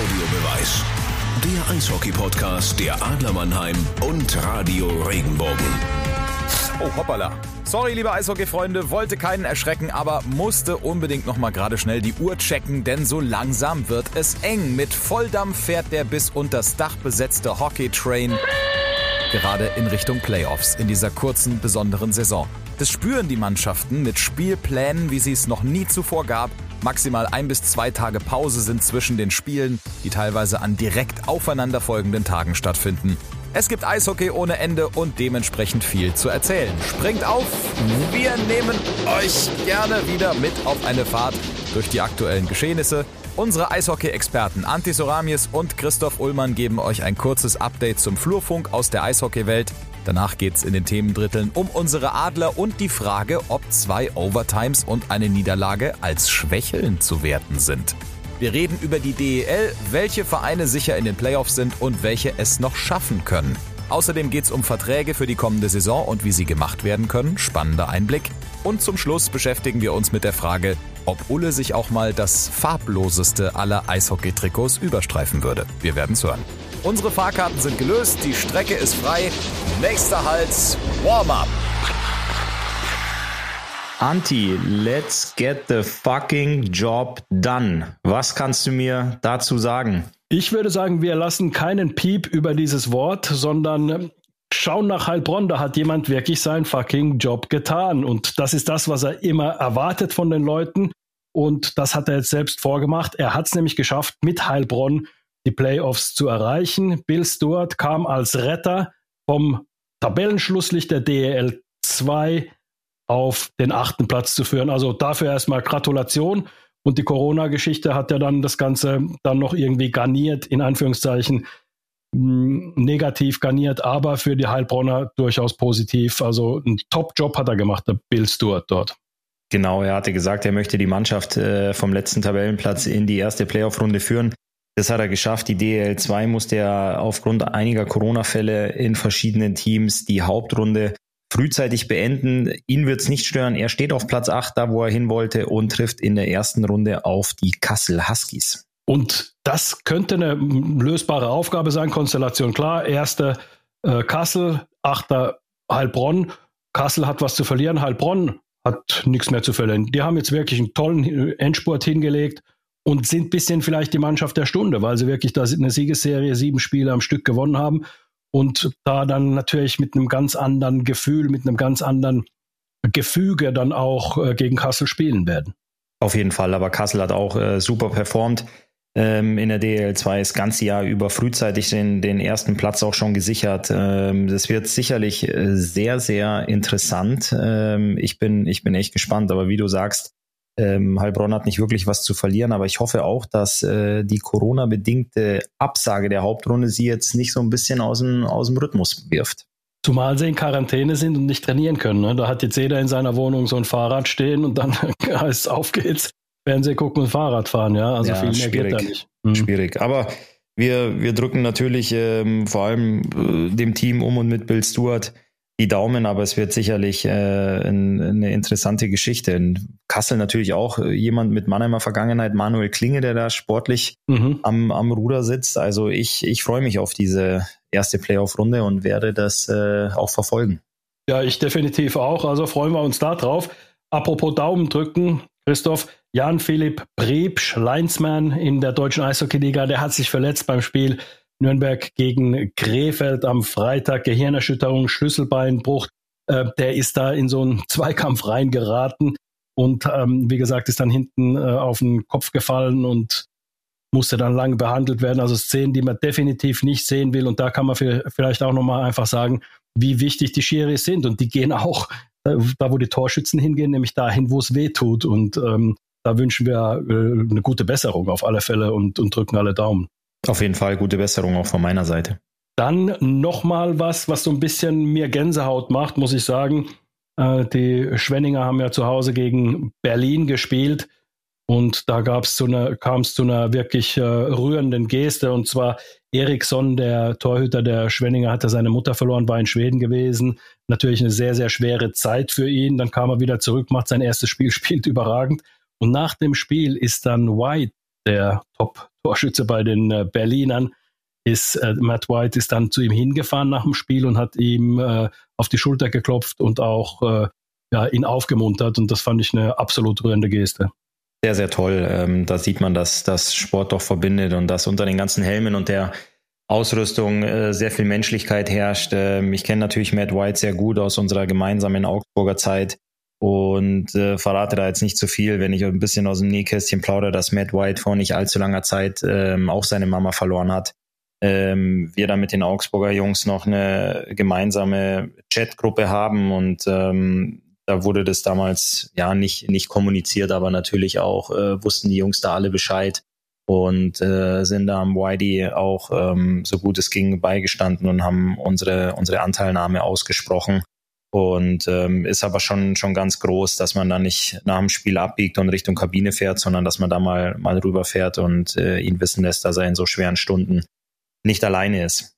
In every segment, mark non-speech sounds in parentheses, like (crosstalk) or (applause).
Audiobeweis. Der Eishockey-Podcast der Adler Mannheim und Radio Regenbogen. Oh, hoppala. Sorry, liebe Eishockey-Freunde, wollte keinen erschrecken, aber musste unbedingt noch mal gerade schnell die Uhr checken, denn so langsam wird es eng. Mit Volldampf fährt der bis unters Dach besetzte Hockey-Train gerade in Richtung Playoffs in dieser kurzen, besonderen Saison. Das spüren die Mannschaften mit Spielplänen, wie sie es noch nie zuvor gab. Maximal ein bis zwei Tage Pause sind zwischen den Spielen, die teilweise an direkt aufeinanderfolgenden Tagen stattfinden. Es gibt Eishockey ohne Ende und dementsprechend viel zu erzählen. Springt auf, wir nehmen euch gerne wieder mit auf eine Fahrt durch die aktuellen Geschehnisse. Unsere Eishockey-Experten Antti Soramies und Christoph Ullmann geben euch ein kurzes Update zum Flurfunk aus der Eishockeywelt. Danach geht's in den Themendritteln um unsere Adler und die Frage, ob zwei Overtimes und eine Niederlage als Schwächeln zu werten sind. Wir reden über die DEL, welche Vereine sicher in den Playoffs sind und welche es noch schaffen können. Außerdem geht's um Verträge für die kommende Saison und wie sie gemacht werden können. Spannender Einblick. Und zum Schluss beschäftigen wir uns mit der Frage, ob Ulle sich auch mal das farbloseste aller Eishockey-Trikots überstreifen würde. Wir werden's hören. Unsere Fahrkarten sind gelöst, die Strecke ist frei. Nächster Halt, Warm-up. Anti, let's get the fucking job done. Was kannst du mir dazu sagen? Ich würde sagen, wir lassen keinen Piep über dieses Wort, sondern schauen nach Heilbronn. Da hat jemand wirklich seinen fucking Job getan. Und das ist das, was er immer erwartet von den Leuten. Und das hat er jetzt selbst vorgemacht. Er hat es nämlich geschafft, mit Heilbronn die Playoffs zu erreichen. Bill Stewart kam als Retter vom Tabellenschlusslicht der DEL 2 auf den achten Platz zu führen. Also dafür erstmal Gratulation. Und die Corona-Geschichte hat ja dann das Ganze dann noch irgendwie garniert, in Anführungszeichen hm, negativ garniert, aber für die Heilbronner durchaus positiv. Also einen Top-Job hat er gemacht, der Bill Stewart dort. Genau, er hatte gesagt, er möchte die Mannschaft äh, vom letzten Tabellenplatz in die erste Playoff-Runde führen. Das hat er geschafft. Die DL2 musste ja aufgrund einiger Corona-Fälle in verschiedenen Teams die Hauptrunde frühzeitig beenden. Ihn wird es nicht stören. Er steht auf Platz 8, da wo er hin wollte und trifft in der ersten Runde auf die Kassel Huskies. Und das könnte eine lösbare Aufgabe sein. Konstellation klar. Erste äh, Kassel, achter Heilbronn. Kassel hat was zu verlieren. Heilbronn hat nichts mehr zu verlieren. Die haben jetzt wirklich einen tollen Endspurt hingelegt und sind ein bisschen vielleicht die Mannschaft der Stunde, weil sie wirklich da eine Siegesserie, sieben Spiele am Stück gewonnen haben und da dann natürlich mit einem ganz anderen Gefühl, mit einem ganz anderen Gefüge dann auch äh, gegen Kassel spielen werden. Auf jeden Fall, aber Kassel hat auch äh, super performt ähm, in der DL2 das ganze Jahr über frühzeitig den, den ersten Platz auch schon gesichert. Ähm, das wird sicherlich äh, sehr, sehr interessant. Ähm, ich, bin, ich bin echt gespannt, aber wie du sagst, ähm, Heilbronn hat nicht wirklich was zu verlieren, aber ich hoffe auch, dass äh, die Corona-bedingte Absage der Hauptrunde sie jetzt nicht so ein bisschen aus dem, aus dem Rhythmus wirft. Zumal sie in Quarantäne sind und nicht trainieren können. Ne? Da hat jetzt jeder in seiner Wohnung so ein Fahrrad stehen und dann (laughs) heißt es auf geht's, Fernsehen gucken und Fahrrad fahren. Ja, also ja, viel mehr schwierig. geht da nicht. Mhm. Schwierig. Aber wir, wir drücken natürlich ähm, vor allem äh, dem Team um und mit Bill Stewart die Daumen, aber es wird sicherlich äh, ein, eine interessante Geschichte. In Kassel natürlich auch äh, jemand mit Mannheimer Vergangenheit, Manuel Klinge, der da sportlich mhm. am, am Ruder sitzt. Also ich, ich freue mich auf diese erste Playoff-Runde und werde das äh, auch verfolgen. Ja, ich definitiv auch. Also freuen wir uns da drauf. Apropos Daumen drücken, Christoph, Jan-Philipp Brebsch, Leinsmann in der deutschen Eishockey-Liga, der hat sich verletzt beim Spiel Nürnberg gegen Krefeld am Freitag, Gehirnerschütterung, Schlüsselbeinbruch. Äh, der ist da in so einen (laughs) Zweikampf reingeraten und ähm, wie gesagt ist dann hinten äh, auf den Kopf gefallen und musste dann lange behandelt werden. Also Szenen, die man definitiv nicht sehen will. Und da kann man vielleicht auch nochmal einfach sagen, wie wichtig die Schiris sind. Und die gehen auch äh, da, wo die Torschützen hingehen, nämlich dahin, wo es weh tut. Und ähm, da wünschen wir äh, eine gute Besserung auf alle Fälle und, und drücken alle Daumen. Auf jeden Fall gute Besserung auch von meiner Seite. Dann nochmal was, was so ein bisschen mir Gänsehaut macht, muss ich sagen. Äh, die Schwenninger haben ja zu Hause gegen Berlin gespielt und da einer, kam es zu einer wirklich äh, rührenden Geste und zwar Eriksson, der Torhüter der Schwenninger, hatte seine Mutter verloren, war in Schweden gewesen. Natürlich eine sehr, sehr schwere Zeit für ihn. Dann kam er wieder zurück, macht sein erstes Spiel, (laughs) spielt überragend. Und nach dem Spiel ist dann White der Top-Torschütze bei den äh, Berlinern, ist äh, Matt White ist dann zu ihm hingefahren nach dem Spiel und hat ihm äh, auf die Schulter geklopft und auch äh, ja, ihn aufgemuntert. Und das fand ich eine absolut rührende Geste. Sehr, sehr toll. Ähm, da sieht man, dass das Sport doch verbindet und dass unter den ganzen Helmen und der Ausrüstung äh, sehr viel Menschlichkeit herrscht. Ähm, ich kenne natürlich Matt White sehr gut aus unserer gemeinsamen Augsburger Zeit und äh, verrate da jetzt nicht zu viel, wenn ich ein bisschen aus dem Nähkästchen plaudere, dass Matt White vor nicht allzu langer Zeit ähm, auch seine Mama verloren hat. Ähm, wir da mit den Augsburger Jungs noch eine gemeinsame Chatgruppe haben und ähm, da wurde das damals ja nicht, nicht kommuniziert, aber natürlich auch äh, wussten die Jungs da alle Bescheid und äh, sind da am Whitey auch ähm, so gut es ging beigestanden und haben unsere, unsere Anteilnahme ausgesprochen. Und ähm, ist aber schon, schon ganz groß, dass man da nicht nach dem Spiel abbiegt und Richtung Kabine fährt, sondern dass man da mal, mal rüberfährt und äh, ihn wissen lässt, dass er in so schweren Stunden nicht alleine ist.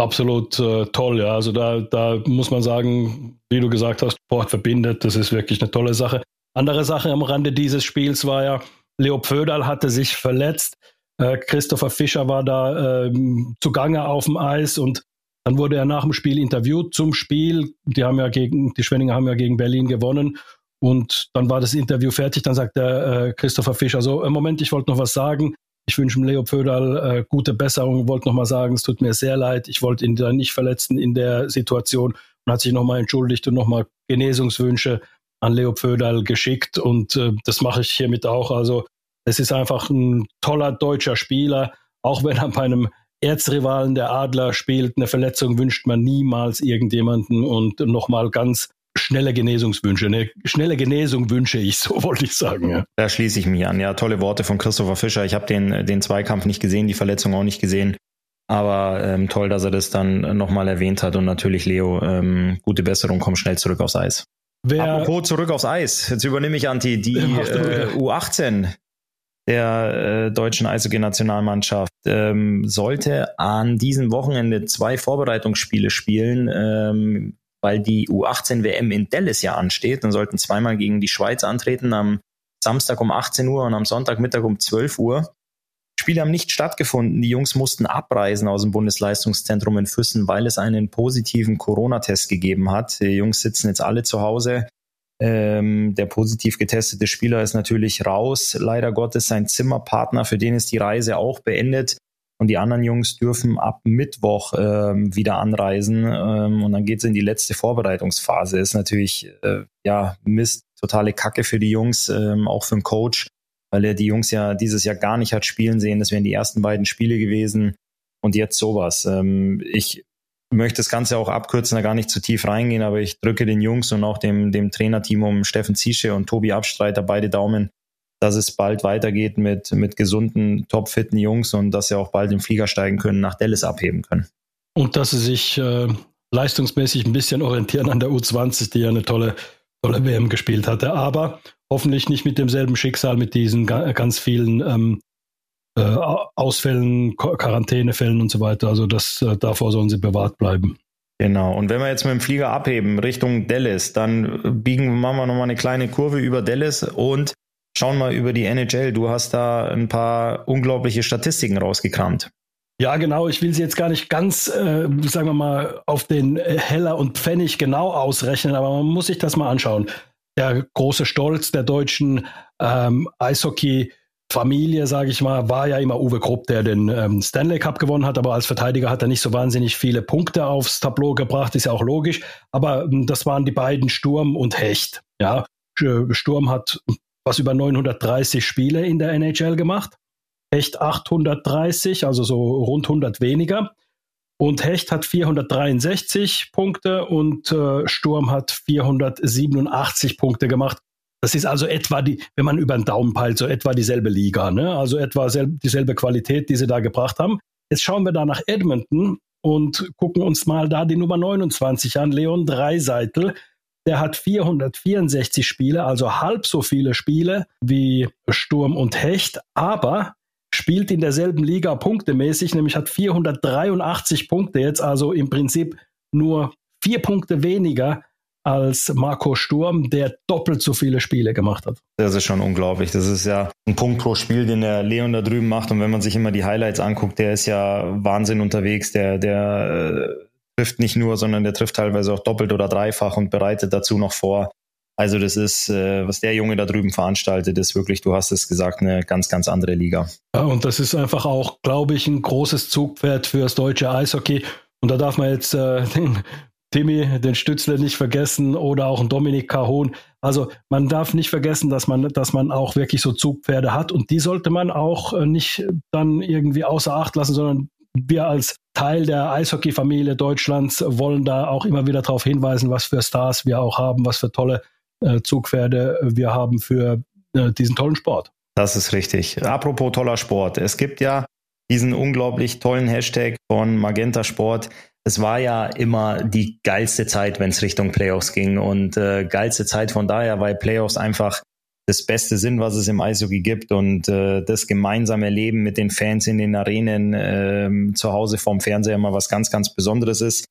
Absolut äh, toll, ja. Also da, da muss man sagen, wie du gesagt hast, Sport verbindet, das ist wirklich eine tolle Sache. Andere Sache am Rande dieses Spiels war ja, Leo Pföderl hatte sich verletzt. Äh, Christopher Fischer war da äh, zugange auf dem Eis und dann wurde er nach dem Spiel interviewt zum Spiel. Die haben ja gegen, die Schwenninger haben ja gegen Berlin gewonnen. Und dann war das Interview fertig. Dann sagt der äh, Christopher Fischer so, im Moment, ich wollte noch was sagen. Ich wünsche Leo Pföderl äh, gute Besserung. Wollte noch mal sagen, es tut mir sehr leid. Ich wollte ihn da nicht verletzen in der Situation und hat sich noch mal entschuldigt und noch mal Genesungswünsche an Leo Pföderl geschickt und äh, das mache ich hiermit auch. Also es ist einfach ein toller deutscher Spieler, auch wenn er bei einem Erzrivalen der Adler spielt. Eine Verletzung wünscht man niemals irgendjemanden und nochmal ganz schnelle Genesungswünsche. Eine schnelle Genesung wünsche ich, (laughs) so wollte ich sagen. Ja. Da schließe ich mich an. Ja, tolle Worte von Christopher Fischer. Ich habe den, den Zweikampf nicht gesehen, die Verletzung auch nicht gesehen. Aber ähm, toll, dass er das dann nochmal erwähnt hat. Und natürlich, Leo, ähm, gute Besserung, komm schnell zurück aufs Eis. Wer, Apropos zurück aufs Eis. Jetzt übernehme ich, Anti, die (laughs) äh, U18 der äh, deutschen Eishockey-Nationalmannschaft ähm, sollte an diesem Wochenende zwei Vorbereitungsspiele spielen, ähm, weil die U18-WM in Dallas ja ansteht und sollten zweimal gegen die Schweiz antreten am Samstag um 18 Uhr und am Sonntagmittag um 12 Uhr. Spiele haben nicht stattgefunden. Die Jungs mussten abreisen aus dem Bundesleistungszentrum in Füssen, weil es einen positiven Corona-Test gegeben hat. Die Jungs sitzen jetzt alle zu Hause. Ähm, der positiv getestete Spieler ist natürlich raus. Leider Gottes sein Zimmerpartner, für den ist die Reise auch beendet. Und die anderen Jungs dürfen ab Mittwoch ähm, wieder anreisen. Ähm, und dann geht es in die letzte Vorbereitungsphase. Ist natürlich, äh, ja, Mist, totale Kacke für die Jungs, ähm, auch für den Coach weil er die Jungs ja dieses Jahr gar nicht hat spielen sehen. Das wären die ersten beiden Spiele gewesen und jetzt sowas. Ähm, ich möchte das Ganze auch abkürzen, da gar nicht zu tief reingehen, aber ich drücke den Jungs und auch dem, dem Trainerteam um Steffen Ziesche und Tobi Abstreiter beide Daumen, dass es bald weitergeht mit, mit gesunden, topfitten Jungs und dass sie auch bald im Flieger steigen können, nach Dallas abheben können. Und dass sie sich äh, leistungsmäßig ein bisschen orientieren an der U20, die ja eine tolle, tolle WM gespielt hatte. Aber hoffentlich nicht mit demselben Schicksal, mit diesen ganz vielen ähm, äh, Ausfällen, Quarantänefällen und so weiter. Also das äh, davor sollen sie bewahrt bleiben. Genau. Und wenn wir jetzt mit dem Flieger abheben Richtung Dallas, dann biegen machen wir nochmal eine kleine Kurve über Dallas und schauen mal über die NHL. Du hast da ein paar unglaubliche Statistiken rausgekramt. Ja, genau. Ich will sie jetzt gar nicht ganz, äh, sagen wir mal, auf den Heller und Pfennig genau ausrechnen, aber man muss sich das mal anschauen der große Stolz der deutschen ähm, Eishockey. Familie, sage ich mal, war ja immer Uwe Krupp, der den ähm, Stanley Cup gewonnen hat, aber als Verteidiger hat er nicht so wahnsinnig viele Punkte aufs Tableau gebracht, ist ja auch logisch. Aber ähm, das waren die beiden Sturm und Hecht. Ja, Sturm hat was über 930 Spiele in der NHL gemacht, Hecht 830, also so rund 100 weniger. Und Hecht hat 463 Punkte und äh, Sturm hat 487 Punkte gemacht. Das ist also etwa die, wenn man über den Daumen peilt, so etwa dieselbe Liga, ne? also etwa dieselbe Qualität, die sie da gebracht haben. Jetzt schauen wir da nach Edmonton und gucken uns mal da die Nummer 29 an, Leon Dreiseitel. Der hat 464 Spiele, also halb so viele Spiele wie Sturm und Hecht, aber spielt in derselben Liga punktemäßig, nämlich hat 483 Punkte jetzt, also im Prinzip nur vier Punkte weniger als Marco Sturm, der doppelt so viele Spiele gemacht hat. Das ist schon unglaublich. Das ist ja ein Punkt pro Spiel, den der Leon da drüben macht. Und wenn man sich immer die Highlights anguckt, der ist ja Wahnsinn unterwegs. Der, der äh, trifft nicht nur, sondern der trifft teilweise auch doppelt oder dreifach und bereitet dazu noch vor. Also das ist, äh, was der Junge da drüben veranstaltet, ist wirklich, du hast es gesagt, eine ganz, ganz andere Liga. Ja, und das ist einfach auch, glaube ich, ein großes Zugpferd für das deutsche Eishockey. Und da darf man jetzt äh, (laughs) den Timmy, den Stützle nicht vergessen oder auch einen Dominik Cajon. Also man darf nicht vergessen, dass man, dass man auch wirklich so Zugpferde hat und die sollte man auch äh, nicht dann irgendwie außer Acht lassen, sondern wir als Teil der Eishockey-Familie Deutschlands wollen da auch immer wieder darauf hinweisen, was für Stars wir auch haben, was für tolle äh, Zugpferde wir haben für äh, diesen tollen Sport. Das ist richtig. Apropos toller Sport. Es gibt ja diesen unglaublich tollen Hashtag von Magenta Sport. Es war ja immer die geilste Zeit, wenn es Richtung Playoffs ging. Und äh, geilste Zeit von daher, weil Playoffs einfach das Beste sind, was es im Eishockey gibt. Und äh, das gemeinsame Leben mit den Fans in den Arenen äh, zu Hause vorm Fernseher immer was ganz, ganz Besonderes ist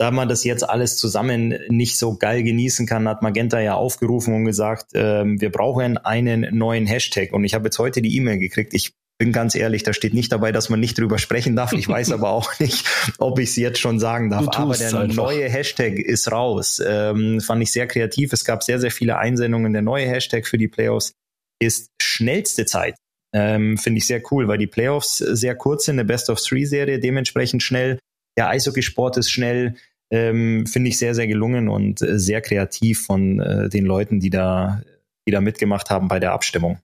da man das jetzt alles zusammen nicht so geil genießen kann, hat Magenta ja aufgerufen und gesagt, äh, wir brauchen einen neuen Hashtag. Und ich habe jetzt heute die E-Mail gekriegt. Ich bin ganz ehrlich, da steht nicht dabei, dass man nicht drüber sprechen darf. Ich weiß (laughs) aber auch nicht, ob ich es jetzt schon sagen darf. Aber der einfach. neue Hashtag ist raus. Ähm, fand ich sehr kreativ. Es gab sehr, sehr viele Einsendungen. Der neue Hashtag für die Playoffs ist schnellste Zeit. Ähm, Finde ich sehr cool, weil die Playoffs sehr kurz sind, eine Best-of-Three-Serie, dementsprechend schnell. Der Eishockeysport ist schnell ähm, finde ich sehr, sehr gelungen und äh, sehr kreativ von äh, den Leuten, die da, die da mitgemacht haben bei der Abstimmung.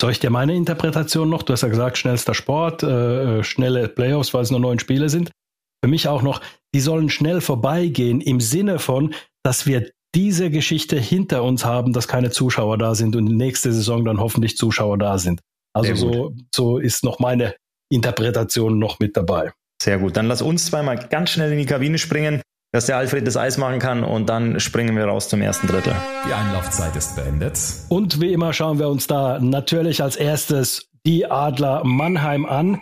Soll ich dir meine Interpretation noch? Du hast ja gesagt, schnellster Sport, äh, äh, schnelle Playoffs, weil es nur neun Spiele sind. Für mich auch noch, die sollen schnell vorbeigehen im Sinne von, dass wir diese Geschichte hinter uns haben, dass keine Zuschauer da sind und nächste Saison dann hoffentlich Zuschauer da sind. Also so, so ist noch meine Interpretation noch mit dabei. Sehr gut. Dann lass uns zweimal ganz schnell in die Kabine springen dass der Alfred das Eis machen kann und dann springen wir raus zum ersten Drittel. Die Einlaufzeit ist beendet. Und wie immer schauen wir uns da natürlich als erstes die Adler Mannheim an.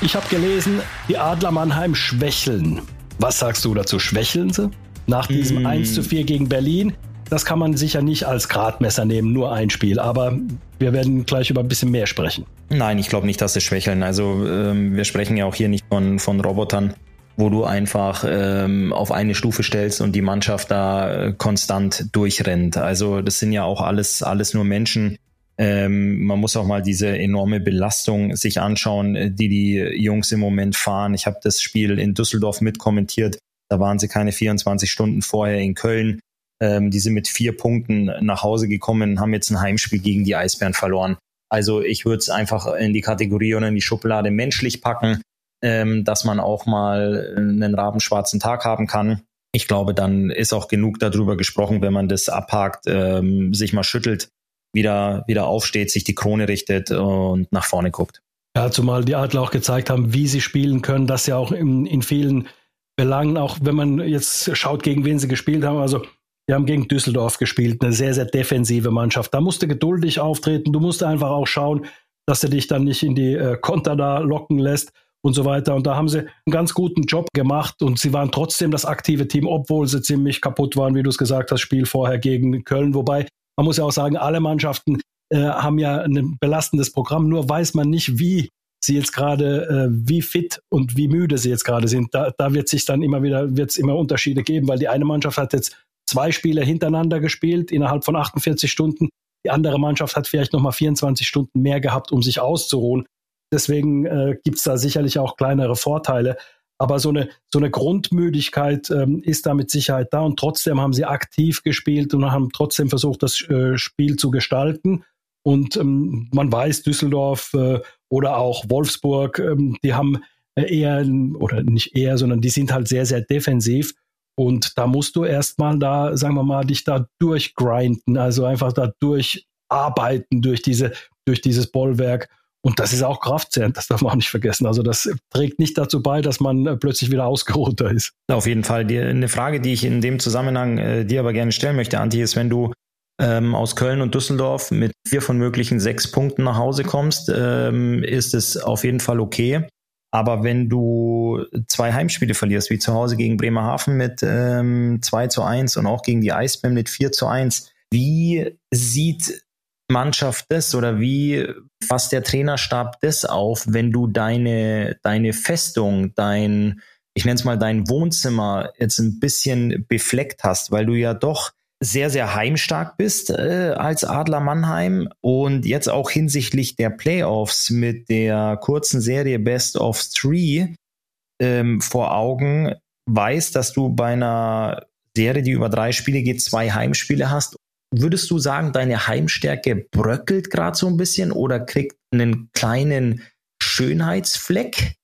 Ich habe gelesen, die Adler Mannheim schwächeln. Was sagst du dazu? Schwächeln sie? Nach diesem mm. 1 zu 4 gegen Berlin. Das kann man sicher nicht als Gradmesser nehmen, nur ein Spiel. Aber wir werden gleich über ein bisschen mehr sprechen. Nein, ich glaube nicht, dass sie schwächeln. Also ähm, wir sprechen ja auch hier nicht von, von Robotern wo du einfach ähm, auf eine Stufe stellst und die Mannschaft da äh, konstant durchrennt. Also das sind ja auch alles, alles nur Menschen. Ähm, man muss auch mal diese enorme Belastung sich anschauen, äh, die die Jungs im Moment fahren. Ich habe das Spiel in Düsseldorf mitkommentiert. Da waren sie keine 24 Stunden vorher in Köln. Ähm, die sind mit vier Punkten nach Hause gekommen, haben jetzt ein Heimspiel gegen die Eisbären verloren. Also ich würde es einfach in die Kategorie oder in die Schublade menschlich packen ähm, dass man auch mal einen rabenschwarzen Tag haben kann. Ich glaube, dann ist auch genug darüber gesprochen, wenn man das abhakt, ähm, sich mal schüttelt, wieder, wieder aufsteht, sich die Krone richtet und nach vorne guckt. Ja, zumal die Adler auch gezeigt haben, wie sie spielen können, dass sie auch in, in vielen Belangen, auch wenn man jetzt schaut, gegen wen sie gespielt haben, also die haben gegen Düsseldorf gespielt, eine sehr, sehr defensive Mannschaft. Da musste geduldig auftreten. Du musst einfach auch schauen, dass du dich dann nicht in die äh, Konter da locken lässt und so weiter. Und da haben sie einen ganz guten Job gemacht und sie waren trotzdem das aktive Team, obwohl sie ziemlich kaputt waren, wie du es gesagt hast, Spiel vorher gegen Köln. Wobei, man muss ja auch sagen, alle Mannschaften äh, haben ja ein belastendes Programm, nur weiß man nicht, wie sie jetzt gerade, äh, wie fit und wie müde sie jetzt gerade sind. Da, da wird sich dann immer wieder, wird es immer Unterschiede geben, weil die eine Mannschaft hat jetzt zwei Spiele hintereinander gespielt innerhalb von 48 Stunden. Die andere Mannschaft hat vielleicht nochmal 24 Stunden mehr gehabt, um sich auszuruhen. Deswegen äh, gibt es da sicherlich auch kleinere Vorteile. Aber so eine, so eine Grundmüdigkeit ähm, ist da mit Sicherheit da. Und trotzdem haben sie aktiv gespielt und haben trotzdem versucht, das äh, Spiel zu gestalten. Und ähm, man weiß, Düsseldorf äh, oder auch Wolfsburg, ähm, die haben äh, eher, oder nicht eher, sondern die sind halt sehr, sehr defensiv. Und da musst du erstmal da, sagen wir mal, dich da durchgrinden, also einfach da durcharbeiten durch diese, durch dieses Bollwerk. Und das ist auch Kraftzehr, das darf man auch nicht vergessen. Also das trägt nicht dazu bei, dass man äh, plötzlich wieder ausgeruhter ist. Auf jeden Fall. Die, eine Frage, die ich in dem Zusammenhang äh, dir aber gerne stellen möchte, Anti, ist, wenn du ähm, aus Köln und Düsseldorf mit vier von möglichen sechs Punkten nach Hause kommst, ähm, ist es auf jeden Fall okay. Aber wenn du zwei Heimspiele verlierst, wie zu Hause gegen Bremerhaven mit ähm, 2 zu 1 und auch gegen die Eisbären mit 4 zu 1, wie sieht Mannschaft das oder wie fasst der Trainerstab das auf, wenn du deine, deine Festung, dein, ich nenne es mal dein Wohnzimmer jetzt ein bisschen befleckt hast, weil du ja doch sehr, sehr heimstark bist äh, als Adler Mannheim und jetzt auch hinsichtlich der Playoffs mit der kurzen Serie Best of Three ähm, vor Augen weißt, dass du bei einer Serie, die über drei Spiele geht, zwei Heimspiele hast. Würdest du sagen, deine Heimstärke bröckelt gerade so ein bisschen oder kriegt einen kleinen Schönheitsfleck?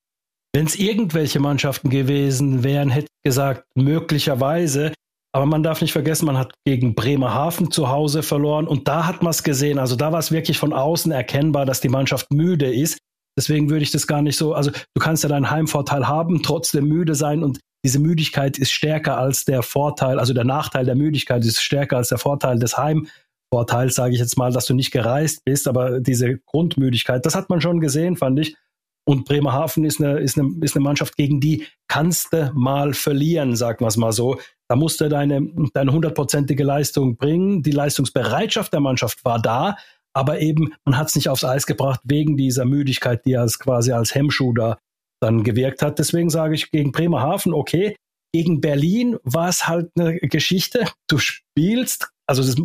Wenn es irgendwelche Mannschaften gewesen wären, hätte ich gesagt, möglicherweise. Aber man darf nicht vergessen, man hat gegen Bremerhaven zu Hause verloren und da hat man es gesehen. Also da war es wirklich von außen erkennbar, dass die Mannschaft müde ist. Deswegen würde ich das gar nicht so, also du kannst ja deinen Heimvorteil haben, trotzdem müde sein und diese Müdigkeit ist stärker als der Vorteil, also der Nachteil der Müdigkeit ist stärker als der Vorteil des Heimvorteils, sage ich jetzt mal, dass du nicht gereist bist, aber diese Grundmüdigkeit, das hat man schon gesehen, fand ich. Und Bremerhaven ist eine, ist eine, ist eine Mannschaft, gegen die kannst du mal verlieren, sagen wir es mal so. Da musst du deine, deine hundertprozentige Leistung bringen. Die Leistungsbereitschaft der Mannschaft war da, aber eben, man hat es nicht aufs Eis gebracht wegen dieser Müdigkeit, die als quasi als Hemmschuh da dann gewirkt hat. Deswegen sage ich gegen Bremerhaven, okay. Gegen Berlin war es halt eine Geschichte. Du spielst, also das,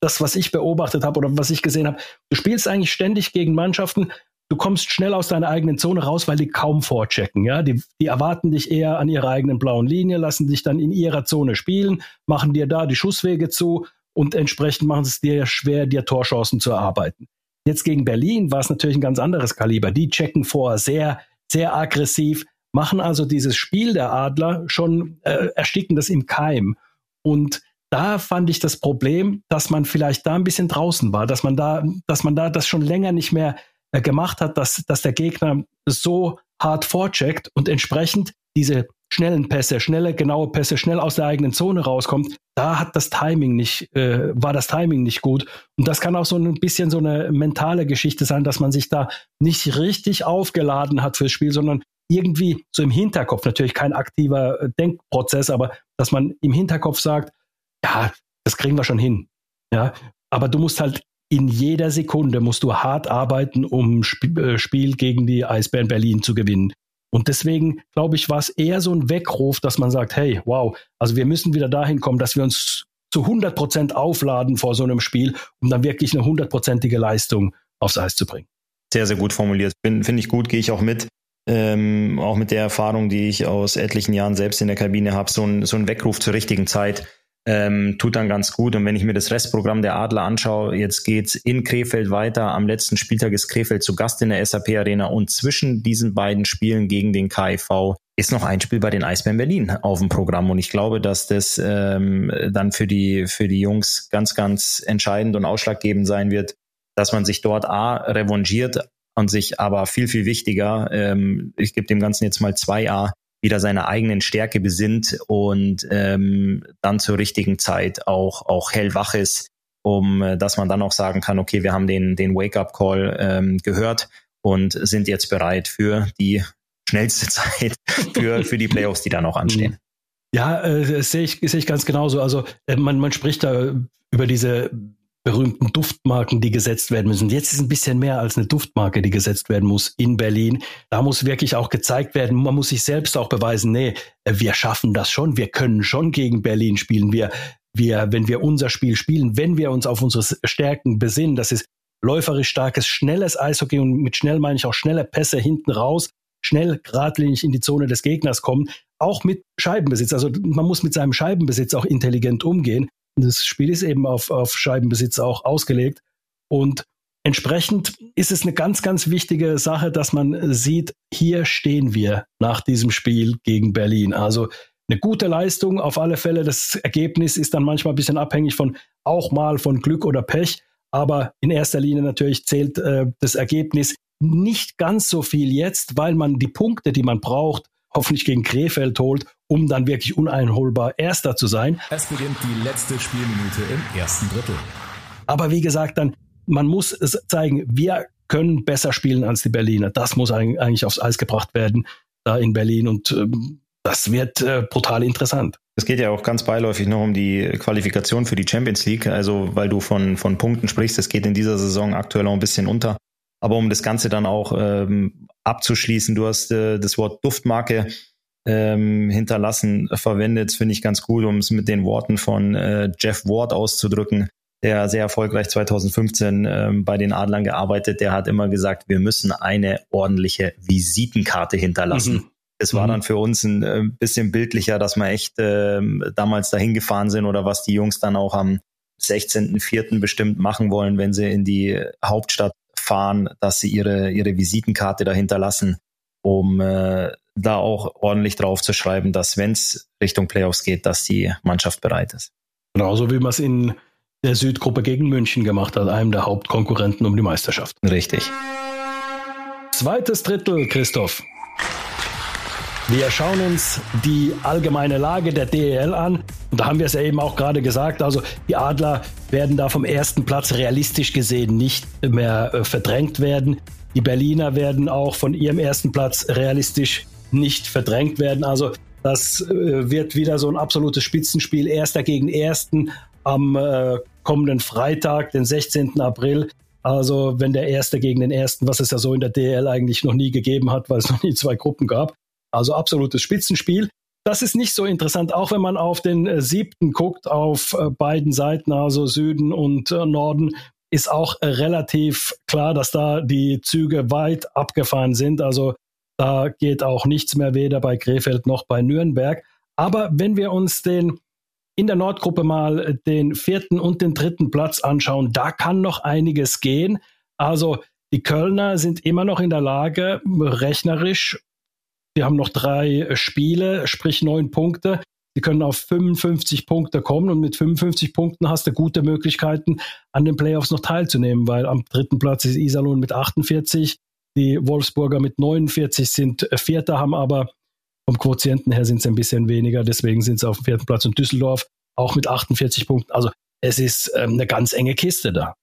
das was ich beobachtet habe oder was ich gesehen habe, du spielst eigentlich ständig gegen Mannschaften, du kommst schnell aus deiner eigenen Zone raus, weil die kaum vorchecken. Ja? Die, die erwarten dich eher an ihrer eigenen blauen Linie, lassen dich dann in ihrer Zone spielen, machen dir da die Schusswege zu und entsprechend machen es dir schwer, dir Torchancen zu erarbeiten. Jetzt gegen Berlin war es natürlich ein ganz anderes Kaliber. Die checken vor, sehr, sehr aggressiv, machen also dieses Spiel der Adler schon, äh, ersticken das im Keim. Und da fand ich das Problem, dass man vielleicht da ein bisschen draußen war, dass man da, dass man da das schon länger nicht mehr äh, gemacht hat, dass, dass der Gegner so hart vorcheckt und entsprechend diese schnellen Pässe, schnelle, genaue Pässe, schnell aus der eigenen Zone rauskommt, da hat das Timing nicht, äh, war das Timing nicht gut. Und das kann auch so ein bisschen so eine mentale Geschichte sein, dass man sich da nicht richtig aufgeladen hat fürs Spiel, sondern irgendwie so im Hinterkopf, natürlich kein aktiver äh, Denkprozess, aber dass man im Hinterkopf sagt, ja, das kriegen wir schon hin. Ja, aber du musst halt in jeder Sekunde musst du hart arbeiten, um Sp äh, Spiel gegen die Eisbären Berlin zu gewinnen. Und deswegen, glaube ich, war es eher so ein Weckruf, dass man sagt, hey, wow, also wir müssen wieder dahin kommen, dass wir uns zu 100 Prozent aufladen vor so einem Spiel, um dann wirklich eine hundertprozentige Leistung aufs Eis zu bringen. Sehr, sehr gut formuliert. Finde ich gut, gehe ich auch mit. Ähm, auch mit der Erfahrung, die ich aus etlichen Jahren selbst in der Kabine habe, so ein, so ein Weckruf zur richtigen Zeit ähm, tut dann ganz gut. Und wenn ich mir das Restprogramm der Adler anschaue, jetzt geht's in Krefeld weiter. Am letzten Spieltag ist Krefeld zu Gast in der SAP Arena und zwischen diesen beiden Spielen gegen den KIV ist noch ein Spiel bei den Eisbären Berlin auf dem Programm. Und ich glaube, dass das ähm, dann für die, für die Jungs ganz, ganz entscheidend und ausschlaggebend sein wird, dass man sich dort A revanchiert und sich aber viel, viel wichtiger, ähm, ich gebe dem Ganzen jetzt mal zwei A, wieder seine eigenen Stärke besinnt und ähm, dann zur richtigen Zeit auch, auch hellwach ist, um äh, dass man dann auch sagen kann, okay, wir haben den, den Wake-up-Call ähm, gehört und sind jetzt bereit für die schnellste (laughs) Zeit für, für die Playoffs, die dann auch anstehen. Ja, äh, sehe ich, sehe ich ganz genauso. Also äh, man, man spricht da über diese berühmten Duftmarken, die gesetzt werden müssen. Jetzt ist ein bisschen mehr als eine Duftmarke, die gesetzt werden muss in Berlin. Da muss wirklich auch gezeigt werden, man muss sich selbst auch beweisen, nee, wir schaffen das schon, wir können schon gegen Berlin spielen. Wir, wir, wenn wir unser Spiel spielen, wenn wir uns auf unsere Stärken besinnen, das ist läuferisch starkes, schnelles Eishockey und mit schnell meine ich auch schnelle Pässe hinten raus, schnell geradlinig in die Zone des Gegners kommen, auch mit Scheibenbesitz. Also man muss mit seinem Scheibenbesitz auch intelligent umgehen. Das Spiel ist eben auf, auf Scheibenbesitz auch ausgelegt. Und entsprechend ist es eine ganz, ganz wichtige Sache, dass man sieht, hier stehen wir nach diesem Spiel gegen Berlin. Also eine gute Leistung auf alle Fälle. Das Ergebnis ist dann manchmal ein bisschen abhängig von auch mal von Glück oder Pech. Aber in erster Linie natürlich zählt äh, das Ergebnis nicht ganz so viel jetzt, weil man die Punkte, die man braucht, hoffentlich gegen Krefeld holt, um dann wirklich uneinholbar Erster zu sein. Es beginnt die letzte Spielminute im ersten Drittel. Aber wie gesagt, dann man muss es zeigen, wir können besser spielen als die Berliner. Das muss eigentlich aufs Eis gebracht werden da in Berlin und ähm, das wird äh, brutal interessant. Es geht ja auch ganz beiläufig noch um die Qualifikation für die Champions League. Also, weil du von, von Punkten sprichst, es geht in dieser Saison aktuell auch ein bisschen unter. Aber um das Ganze dann auch ähm, abzuschließen, du hast äh, das Wort Duftmarke ähm, hinterlassen verwendet, finde ich ganz gut, um es mit den Worten von äh, Jeff Ward auszudrücken, der sehr erfolgreich 2015 ähm, bei den Adlern gearbeitet. Der hat immer gesagt, wir müssen eine ordentliche Visitenkarte hinterlassen. Mhm. Es war mhm. dann für uns ein äh, bisschen bildlicher, dass wir echt äh, damals dahin gefahren sind oder was die Jungs dann auch am 16.04. bestimmt machen wollen, wenn sie in die Hauptstadt fahren, dass sie ihre, ihre Visitenkarte dahinter lassen, um äh, da auch ordentlich drauf zu schreiben, dass wenn es Richtung Playoffs geht, dass die Mannschaft bereit ist. Genauso wie man es in der Südgruppe gegen München gemacht hat, einem der Hauptkonkurrenten um die Meisterschaft. Richtig. Zweites Drittel, Christoph. Wir schauen uns die allgemeine Lage der DEL an. Und da haben wir es ja eben auch gerade gesagt. Also die Adler werden da vom ersten Platz realistisch gesehen nicht mehr äh, verdrängt werden. Die Berliner werden auch von ihrem ersten Platz realistisch nicht verdrängt werden. Also das äh, wird wieder so ein absolutes Spitzenspiel. Erster gegen Ersten am äh, kommenden Freitag, den 16. April. Also wenn der Erste gegen den Ersten, was es ja so in der DL eigentlich noch nie gegeben hat, weil es (laughs) noch nie zwei Gruppen gab. Also absolutes Spitzenspiel. Das ist nicht so interessant, auch wenn man auf den äh, siebten guckt, auf äh, beiden Seiten, also Süden und äh, Norden, ist auch relativ klar, dass da die Züge weit abgefahren sind. Also da geht auch nichts mehr, weder bei Krefeld noch bei Nürnberg. Aber wenn wir uns den in der Nordgruppe mal den vierten und den dritten Platz anschauen, da kann noch einiges gehen. Also die Kölner sind immer noch in der Lage, rechnerisch die haben noch drei Spiele, sprich neun Punkte. Sie können auf 55 Punkte kommen und mit 55 Punkten hast du gute Möglichkeiten, an den Playoffs noch teilzunehmen, weil am dritten Platz ist Iserlohn mit 48, die Wolfsburger mit 49 sind Vierter, haben aber vom Quotienten her sind sie ein bisschen weniger, deswegen sind sie auf dem vierten Platz und Düsseldorf auch mit 48 Punkten. Also es ist ähm, eine ganz enge Kiste da.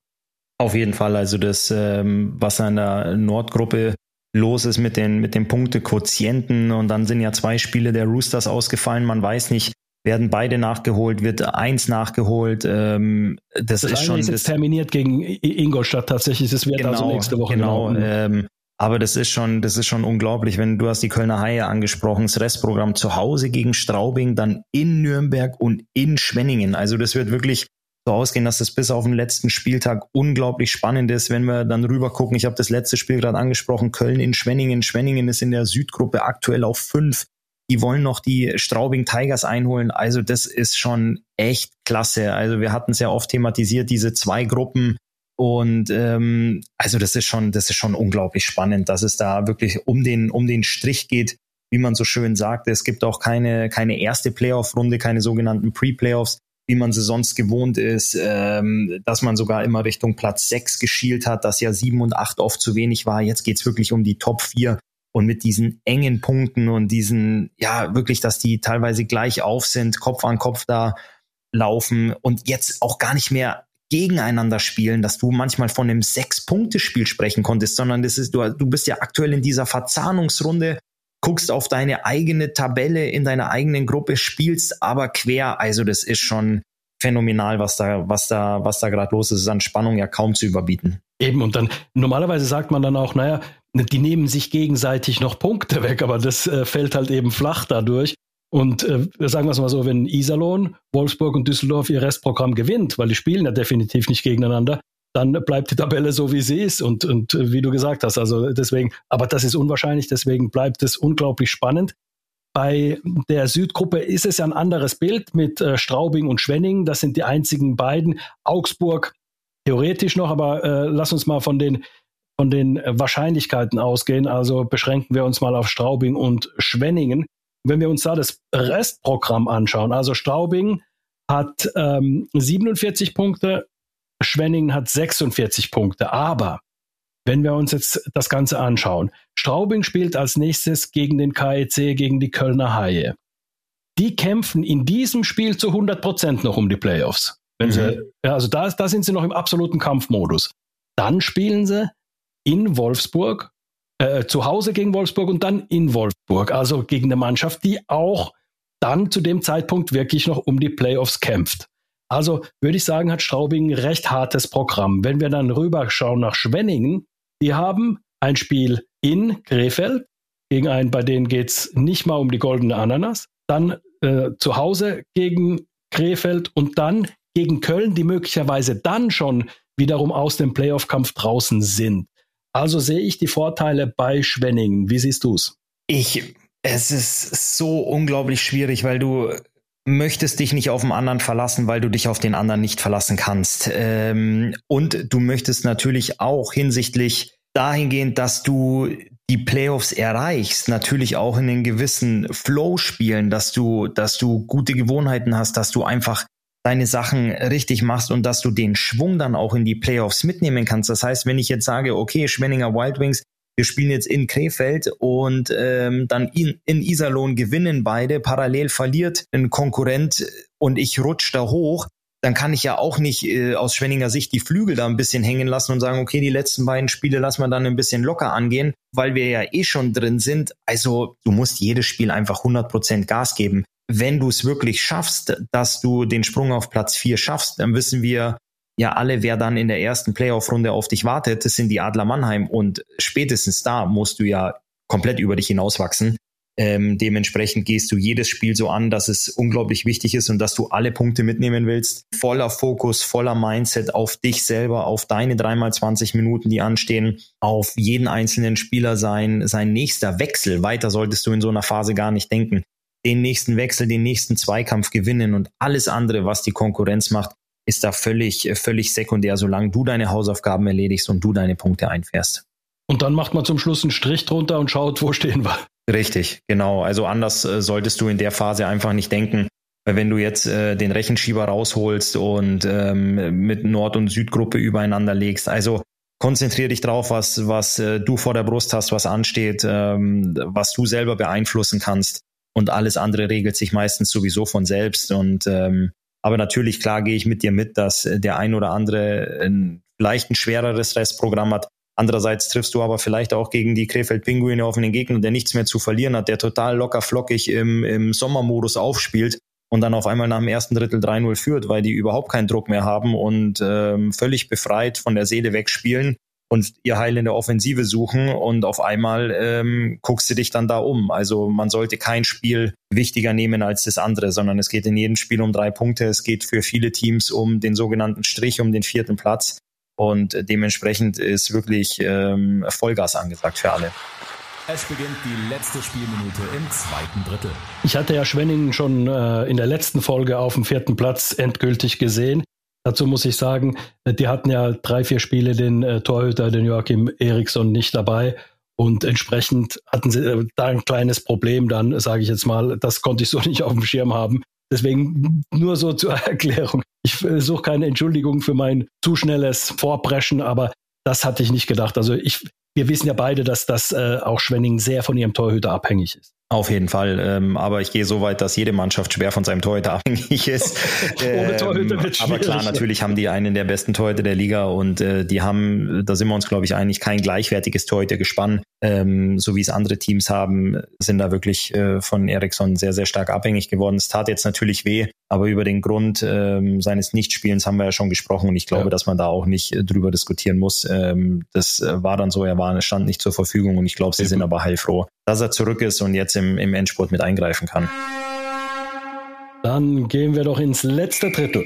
Auf jeden Fall, also das, ähm, was an der Nordgruppe los ist mit den, mit den Punktequotienten. Und dann sind ja zwei Spiele der Roosters ausgefallen. Man weiß nicht, werden beide nachgeholt, wird eins nachgeholt. Ähm, das, das ist schon ist jetzt terminiert gegen Ingolstadt tatsächlich. Das wird also genau, also nächste Woche genau. genau. Ähm, aber das ist schon, das ist schon unglaublich, wenn du hast die Kölner Haie angesprochen, das Restprogramm zu Hause gegen Straubing, dann in Nürnberg und in Schwenningen. Also das wird wirklich so ausgehen, dass das bis auf den letzten Spieltag unglaublich spannend ist, wenn wir dann rüber gucken. Ich habe das letzte Spiel gerade angesprochen, Köln in Schwenningen. Schwenningen ist in der Südgruppe aktuell auf fünf. Die wollen noch die Straubing Tigers einholen. Also das ist schon echt klasse. Also wir hatten es ja oft thematisiert, diese zwei Gruppen. Und ähm, also das ist schon, das ist schon unglaublich spannend, dass es da wirklich um den, um den Strich geht, wie man so schön sagt. Es gibt auch keine, keine erste Playoff-Runde, keine sogenannten Pre-Playoffs wie man sie sonst gewohnt ist, ähm, dass man sogar immer Richtung Platz 6 geschielt hat, dass ja 7 und 8 oft zu wenig war. Jetzt geht's wirklich um die Top 4 und mit diesen engen Punkten und diesen, ja, wirklich, dass die teilweise gleich auf sind, Kopf an Kopf da laufen und jetzt auch gar nicht mehr gegeneinander spielen, dass du manchmal von einem Sechs-Punkte-Spiel sprechen konntest, sondern das ist, du, du bist ja aktuell in dieser Verzahnungsrunde guckst auf deine eigene Tabelle in deiner eigenen Gruppe, spielst aber quer. Also das ist schon phänomenal, was da, was da, was da gerade los ist. ist an Spannung ja kaum zu überbieten. Eben, und dann normalerweise sagt man dann auch, naja, die nehmen sich gegenseitig noch Punkte weg, aber das äh, fällt halt eben flach dadurch. Und äh, sagen wir es mal so, wenn Iserlohn, Wolfsburg und Düsseldorf ihr Restprogramm gewinnt, weil die spielen ja definitiv nicht gegeneinander, dann bleibt die Tabelle so, wie sie ist. Und, und wie du gesagt hast, also deswegen, aber das ist unwahrscheinlich, deswegen bleibt es unglaublich spannend. Bei der Südgruppe ist es ja ein anderes Bild mit äh, Straubing und Schwenning. Das sind die einzigen beiden. Augsburg theoretisch noch, aber äh, lass uns mal von den, von den Wahrscheinlichkeiten ausgehen. Also beschränken wir uns mal auf Straubing und Schwenningen. Wenn wir uns da das Restprogramm anschauen, also Straubing hat ähm, 47 Punkte, Schwenningen hat 46 Punkte. Aber wenn wir uns jetzt das Ganze anschauen, Straubing spielt als nächstes gegen den KEC, gegen die Kölner Haie. Die kämpfen in diesem Spiel zu 100 Prozent noch um die Playoffs. Wenn mhm. sie, ja, also da, da sind sie noch im absoluten Kampfmodus. Dann spielen sie in Wolfsburg, äh, zu Hause gegen Wolfsburg und dann in Wolfsburg. Also gegen eine Mannschaft, die auch dann zu dem Zeitpunkt wirklich noch um die Playoffs kämpft. Also würde ich sagen, hat Straubing ein recht hartes Programm. Wenn wir dann rüberschauen nach Schwenningen, die haben ein Spiel in Krefeld gegen einen, bei denen geht es nicht mal um die goldene Ananas. Dann äh, zu Hause gegen Krefeld und dann gegen Köln, die möglicherweise dann schon wiederum aus dem Playoff-Kampf draußen sind. Also sehe ich die Vorteile bei Schwenningen. Wie siehst du es? Ich, es ist so unglaublich schwierig, weil du möchtest dich nicht auf den anderen verlassen, weil du dich auf den anderen nicht verlassen kannst. Ähm, und du möchtest natürlich auch hinsichtlich dahingehend, dass du die Playoffs erreichst, natürlich auch in den gewissen Flow spielen, dass du, dass du gute Gewohnheiten hast, dass du einfach deine Sachen richtig machst und dass du den Schwung dann auch in die Playoffs mitnehmen kannst. Das heißt, wenn ich jetzt sage, okay, Schwenninger Wild Wings, wir spielen jetzt in Krefeld und ähm, dann in, in Iserlohn gewinnen beide, parallel verliert ein Konkurrent und ich rutsch da hoch, dann kann ich ja auch nicht äh, aus Schwenninger Sicht die Flügel da ein bisschen hängen lassen und sagen, okay, die letzten beiden Spiele lassen wir dann ein bisschen locker angehen, weil wir ja eh schon drin sind. Also du musst jedes Spiel einfach 100% Gas geben. Wenn du es wirklich schaffst, dass du den Sprung auf Platz 4 schaffst, dann wissen wir ja alle, wer dann in der ersten Playoff-Runde auf dich wartet. Das sind die Adler Mannheim und spätestens da musst du ja komplett über dich hinauswachsen. Ähm, dementsprechend gehst du jedes Spiel so an, dass es unglaublich wichtig ist und dass du alle Punkte mitnehmen willst. Voller Fokus, voller Mindset auf dich selber, auf deine dreimal 20 Minuten, die anstehen, auf jeden einzelnen Spieler sein, sein nächster Wechsel. Weiter solltest du in so einer Phase gar nicht denken. Den nächsten Wechsel, den nächsten Zweikampf gewinnen und alles andere, was die Konkurrenz macht, ist da völlig, völlig sekundär, solange du deine Hausaufgaben erledigst und du deine Punkte einfährst. Und dann macht man zum Schluss einen Strich drunter und schaut, wo stehen wir. Richtig, genau. Also anders äh, solltest du in der Phase einfach nicht denken. Weil wenn du jetzt äh, den Rechenschieber rausholst und ähm, mit Nord- und Südgruppe übereinander legst, also konzentrier dich drauf, was, was äh, du vor der Brust hast, was ansteht, ähm, was du selber beeinflussen kannst. Und alles andere regelt sich meistens sowieso von selbst. Und ähm, aber natürlich, klar, gehe ich mit dir mit, dass der ein oder andere ein, vielleicht ein schwereres Restprogramm hat. Andererseits triffst du aber vielleicht auch gegen die Krefeld-Pinguine auf einen Gegner, der nichts mehr zu verlieren hat, der total locker flockig im, im Sommermodus aufspielt und dann auf einmal nach dem ersten Drittel 3-0 führt, weil die überhaupt keinen Druck mehr haben und ähm, völlig befreit von der Seele wegspielen und ihr Heil in der Offensive suchen und auf einmal ähm, guckst du dich dann da um. Also man sollte kein Spiel wichtiger nehmen als das andere, sondern es geht in jedem Spiel um drei Punkte. Es geht für viele Teams um den sogenannten Strich, um den vierten Platz. Und dementsprechend ist wirklich ähm, Vollgas angesagt für alle. Es beginnt die letzte Spielminute im zweiten Drittel. Ich hatte ja Schwenningen schon äh, in der letzten Folge auf dem vierten Platz endgültig gesehen. Dazu muss ich sagen, äh, die hatten ja drei, vier Spiele den äh, Torhüter, den Joachim Eriksson, nicht dabei. Und entsprechend hatten sie äh, da ein kleines Problem dann, sage ich jetzt mal. Das konnte ich so (laughs) nicht auf dem Schirm haben. Deswegen nur so zur (laughs) Erklärung. Ich äh, suche keine Entschuldigung für mein zu schnelles Vorpreschen, aber das hatte ich nicht gedacht. Also ich, wir wissen ja beide, dass das auch Schwenning sehr von ihrem Torhüter abhängig ist. Auf jeden Fall. Ähm, aber ich gehe so weit, dass jede Mannschaft schwer von seinem Torhüter (laughs) abhängig ist. (laughs) ähm, Torhüter wird aber klar, natürlich haben die einen der besten Torhüter der Liga und äh, die haben, da sind wir uns, glaube ich, eigentlich kein gleichwertiges Torhütergespann. Ähm, so wie es andere Teams haben, sind da wirklich äh, von Eriksson sehr, sehr stark abhängig geworden. Es tat jetzt natürlich weh, aber über den Grund ähm, seines Nichtspielens haben wir ja schon gesprochen und ich glaube, ja. dass man da auch nicht äh, drüber diskutieren muss. Ähm, das äh, war dann so, er war, stand nicht zur Verfügung und ich glaube, sie sind aber heilfroh, dass er zurück ist und jetzt im, im Endspurt mit eingreifen kann. Dann gehen wir doch ins letzte Drittel.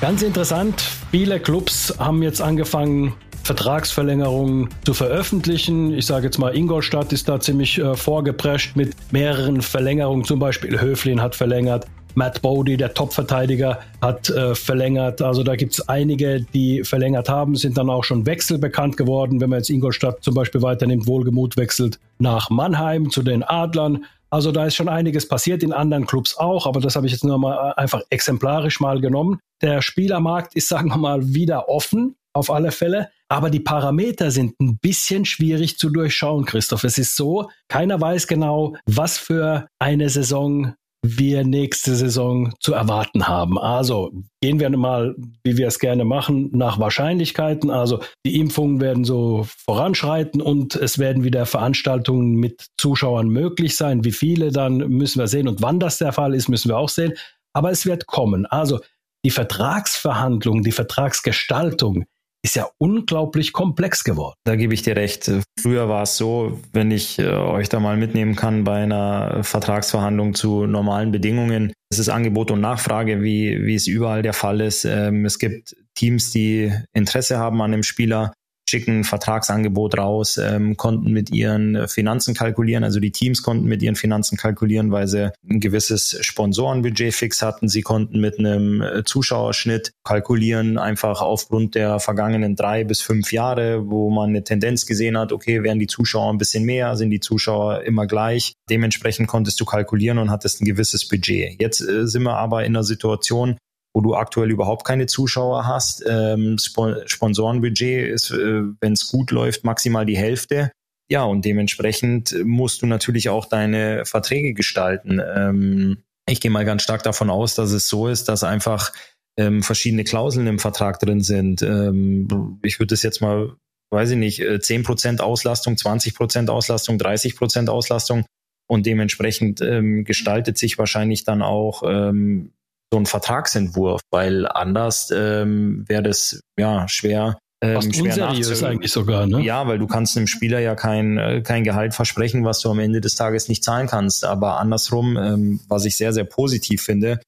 Ganz interessant, viele Clubs haben jetzt angefangen, Vertragsverlängerungen zu veröffentlichen. Ich sage jetzt mal, Ingolstadt ist da ziemlich äh, vorgeprescht mit mehreren Verlängerungen. Zum Beispiel Höflin hat verlängert. Matt Bodie, der Top-Verteidiger, hat äh, verlängert. Also da gibt es einige, die verlängert haben, sind dann auch schon Wechsel bekannt geworden. Wenn man jetzt Ingolstadt zum Beispiel weiternimmt, Wohlgemut wechselt nach Mannheim zu den Adlern. Also da ist schon einiges passiert, in anderen Clubs auch, aber das habe ich jetzt nur mal äh, einfach exemplarisch mal genommen. Der Spielermarkt ist, (laughs) sagen wir mal, wieder offen, auf alle Fälle. Aber die Parameter sind ein bisschen schwierig zu durchschauen, Christoph. Es ist so, keiner weiß genau, was für eine Saison wir nächste Saison zu erwarten haben. Also gehen wir mal, wie wir es gerne machen, nach Wahrscheinlichkeiten. Also die Impfungen werden so voranschreiten und es werden wieder Veranstaltungen mit Zuschauern möglich sein. Wie viele dann müssen wir sehen und wann das der Fall ist, müssen wir auch sehen. Aber es wird kommen. Also die Vertragsverhandlungen, die Vertragsgestaltung ist ja unglaublich komplex geworden. Da gebe ich dir recht. Früher war es so, wenn ich äh, euch da mal mitnehmen kann bei einer Vertragsverhandlung zu normalen Bedingungen, es ist Angebot und Nachfrage, wie, wie es überall der Fall ist. Ähm, es gibt Teams, die Interesse haben an dem Spieler schicken Vertragsangebot raus, ähm, konnten mit ihren Finanzen kalkulieren, also die Teams konnten mit ihren Finanzen kalkulieren, weil sie ein gewisses Sponsorenbudget fix hatten. Sie konnten mit einem äh, Zuschauerschnitt kalkulieren, einfach aufgrund der vergangenen drei bis fünf Jahre, wo man eine Tendenz gesehen hat, okay, werden die Zuschauer ein bisschen mehr, sind die Zuschauer immer gleich. Dementsprechend konntest du kalkulieren und hattest ein gewisses Budget. Jetzt äh, sind wir aber in einer Situation, wo du aktuell überhaupt keine Zuschauer hast. Ähm, Sponsorenbudget ist, äh, wenn es gut läuft, maximal die Hälfte. Ja, und dementsprechend musst du natürlich auch deine Verträge gestalten. Ähm, ich gehe mal ganz stark davon aus, dass es so ist, dass einfach ähm, verschiedene Klauseln im Vertrag drin sind. Ähm, ich würde es jetzt mal, weiß ich nicht, 10% äh, Auslastung, 20% Auslastung, 30% Auslastung. Und dementsprechend ähm, gestaltet sich wahrscheinlich dann auch ähm, so ein Vertragsentwurf, weil anders ähm, wäre das ja schwer. Ähm, schwer unseriös eigentlich sogar, ne? Ja, weil du kannst einem Spieler ja kein, äh, kein Gehalt versprechen, was du am Ende des Tages nicht zahlen kannst. Aber andersrum, ähm, was ich sehr, sehr positiv finde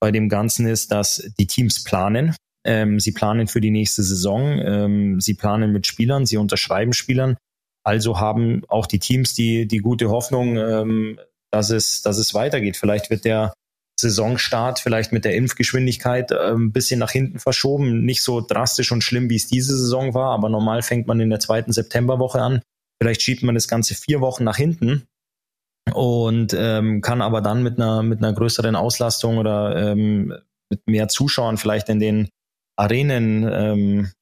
bei dem Ganzen ist, dass die Teams planen. Ähm, sie planen für die nächste Saison, ähm, sie planen mit Spielern, sie unterschreiben Spielern. Also haben auch die Teams die, die gute Hoffnung, ähm, dass, es, dass es weitergeht. Vielleicht wird der Saisonstart vielleicht mit der Impfgeschwindigkeit äh, ein bisschen nach hinten verschoben. Nicht so drastisch und schlimm, wie es diese Saison war, aber normal fängt man in der zweiten Septemberwoche an. Vielleicht schiebt man das Ganze vier Wochen nach hinten und ähm, kann aber dann mit einer, mit einer größeren Auslastung oder ähm, mit mehr Zuschauern vielleicht in den Arenen ähm,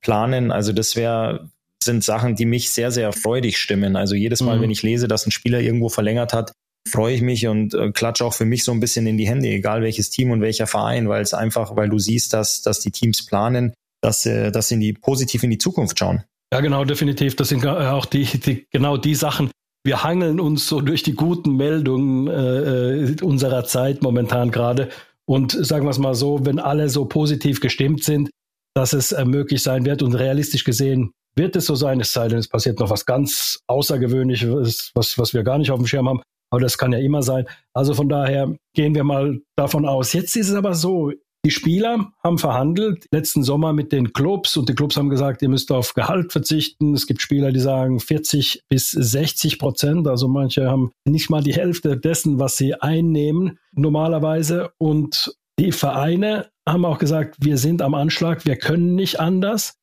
planen. Also das wäre sind Sachen, die mich sehr, sehr freudig stimmen. Also jedes Mal, mhm. wenn ich lese, dass ein Spieler irgendwo verlängert hat, freue ich mich und äh, klatsche auch für mich so ein bisschen in die Hände, egal welches Team und welcher Verein, weil es einfach, weil du siehst, dass, dass die Teams planen, dass, äh, dass sie in die, positiv in die Zukunft schauen. Ja, genau, definitiv. Das sind auch die, die genau die Sachen. Wir hangeln uns so durch die guten Meldungen äh, äh unserer Zeit momentan gerade. Und sagen wir es mal so, wenn alle so positiv gestimmt sind, dass es äh, möglich sein wird und realistisch gesehen wird es so sein, es sei denn, es passiert noch was ganz Außergewöhnliches, was, was wir gar nicht auf dem Schirm haben. Aber das kann ja immer sein. Also von daher gehen wir mal davon aus. Jetzt ist es aber so, die Spieler haben verhandelt letzten Sommer mit den Clubs und die Clubs haben gesagt, ihr müsst auf Gehalt verzichten. Es gibt Spieler, die sagen 40 bis 60 Prozent. Also manche haben nicht mal die Hälfte dessen, was sie einnehmen normalerweise. Und die Vereine haben auch gesagt, wir sind am Anschlag, wir können nicht anders.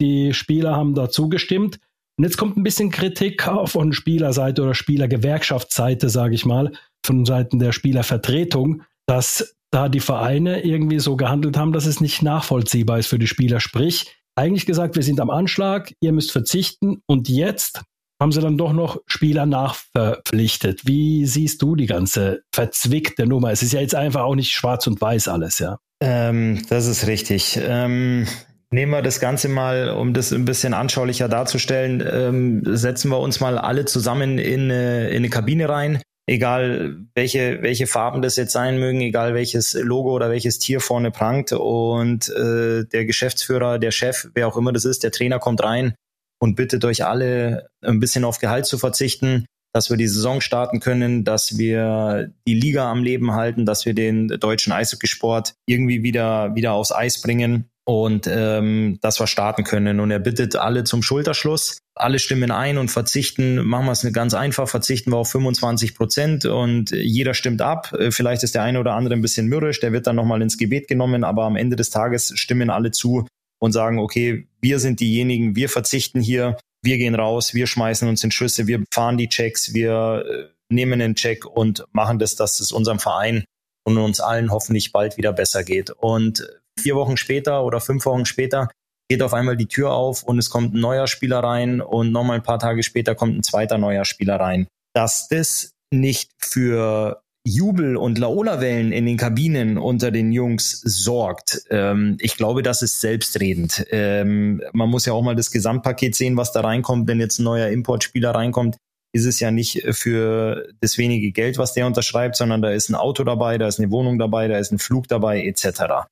Die Spieler haben da zugestimmt. Und jetzt kommt ein bisschen Kritik von Spielerseite oder Spielergewerkschaftsseite, sage ich mal, von Seiten der Spielervertretung, dass da die Vereine irgendwie so gehandelt haben, dass es nicht nachvollziehbar ist für die Spieler. Sprich, eigentlich gesagt, wir sind am Anschlag, ihr müsst verzichten und jetzt haben sie dann doch noch Spieler nachverpflichtet. Wie siehst du die ganze verzwickte Nummer? Es ist ja jetzt einfach auch nicht schwarz und weiß alles, ja. Ähm, das ist richtig. Ähm, Nehmen wir das Ganze mal, um das ein bisschen anschaulicher darzustellen, ähm, setzen wir uns mal alle zusammen in eine, in eine Kabine rein, egal welche, welche Farben das jetzt sein mögen, egal welches Logo oder welches Tier vorne prangt. Und äh, der Geschäftsführer, der Chef, wer auch immer das ist, der Trainer kommt rein und bittet euch alle ein bisschen auf Gehalt zu verzichten, dass wir die Saison starten können, dass wir die Liga am Leben halten, dass wir den deutschen Eishockeysport irgendwie wieder, wieder aufs Eis bringen und ähm, dass wir starten können. Und er bittet alle zum Schulterschluss. Alle stimmen ein und verzichten. Machen wir es ganz einfach, verzichten wir auf 25 Prozent und jeder stimmt ab. Äh, vielleicht ist der eine oder andere ein bisschen mürrisch, der wird dann nochmal ins Gebet genommen, aber am Ende des Tages stimmen alle zu und sagen, okay, wir sind diejenigen, wir verzichten hier, wir gehen raus, wir schmeißen uns in Schüsse, wir fahren die Checks, wir äh, nehmen den Check und machen das, dass es unserem Verein und uns allen hoffentlich bald wieder besser geht. Und vier Wochen später oder fünf Wochen später geht auf einmal die Tür auf und es kommt ein neuer Spieler rein und nochmal ein paar Tage später kommt ein zweiter neuer Spieler rein. Dass das nicht für Jubel und Laola-Wellen in den Kabinen unter den Jungs sorgt, ähm, ich glaube, das ist selbstredend. Ähm, man muss ja auch mal das Gesamtpaket sehen, was da reinkommt. Wenn jetzt ein neuer Importspieler reinkommt, ist es ja nicht für das wenige Geld, was der unterschreibt, sondern da ist ein Auto dabei, da ist eine Wohnung dabei, da ist ein Flug dabei, etc.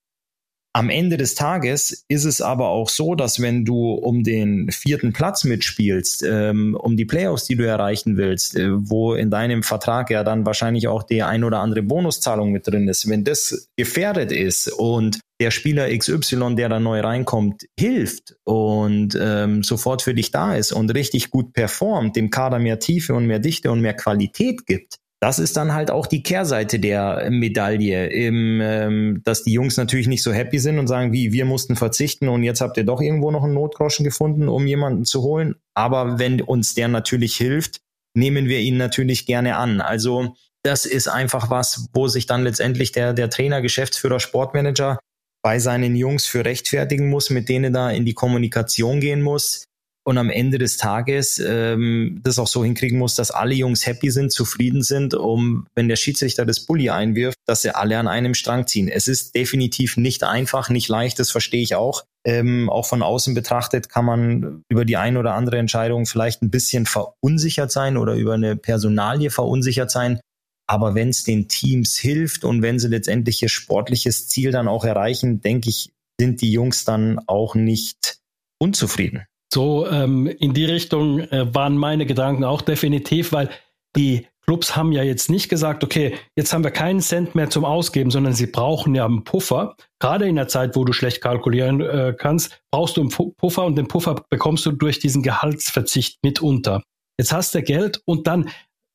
Am Ende des Tages ist es aber auch so, dass wenn du um den vierten Platz mitspielst, ähm, um die Playoffs, die du erreichen willst, äh, wo in deinem Vertrag ja dann wahrscheinlich auch die ein oder andere Bonuszahlung mit drin ist, wenn das gefährdet ist und der Spieler XY, der da neu reinkommt, hilft und ähm, sofort für dich da ist und richtig gut performt, dem Kader mehr Tiefe und mehr Dichte und mehr Qualität gibt, das ist dann halt auch die Kehrseite der Medaille, im, ähm, dass die Jungs natürlich nicht so happy sind und sagen, wie wir mussten verzichten und jetzt habt ihr doch irgendwo noch einen Notgroschen gefunden, um jemanden zu holen. Aber wenn uns der natürlich hilft, nehmen wir ihn natürlich gerne an. Also das ist einfach was, wo sich dann letztendlich der, der Trainer, Geschäftsführer, Sportmanager bei seinen Jungs für rechtfertigen muss, mit denen da in die Kommunikation gehen muss und am Ende des Tages ähm, das auch so hinkriegen muss, dass alle Jungs happy sind, zufrieden sind, um, wenn der Schiedsrichter das Bulli einwirft, dass sie alle an einem Strang ziehen. Es ist definitiv nicht einfach, nicht leicht, das verstehe ich auch. Ähm, auch von außen betrachtet kann man über die ein oder andere Entscheidung vielleicht ein bisschen verunsichert sein oder über eine Personalie verunsichert sein. Aber wenn es den Teams hilft und wenn sie letztendlich ihr sportliches Ziel dann auch erreichen, denke ich, sind die Jungs dann auch nicht unzufrieden. So ähm, in die Richtung äh, waren meine Gedanken auch definitiv, weil die Clubs haben ja jetzt nicht gesagt, okay, jetzt haben wir keinen Cent mehr zum Ausgeben, sondern sie brauchen ja einen Puffer. Gerade in der Zeit, wo du schlecht kalkulieren äh, kannst, brauchst du einen Puffer und den Puffer bekommst du durch diesen Gehaltsverzicht mitunter. Jetzt hast du Geld und dann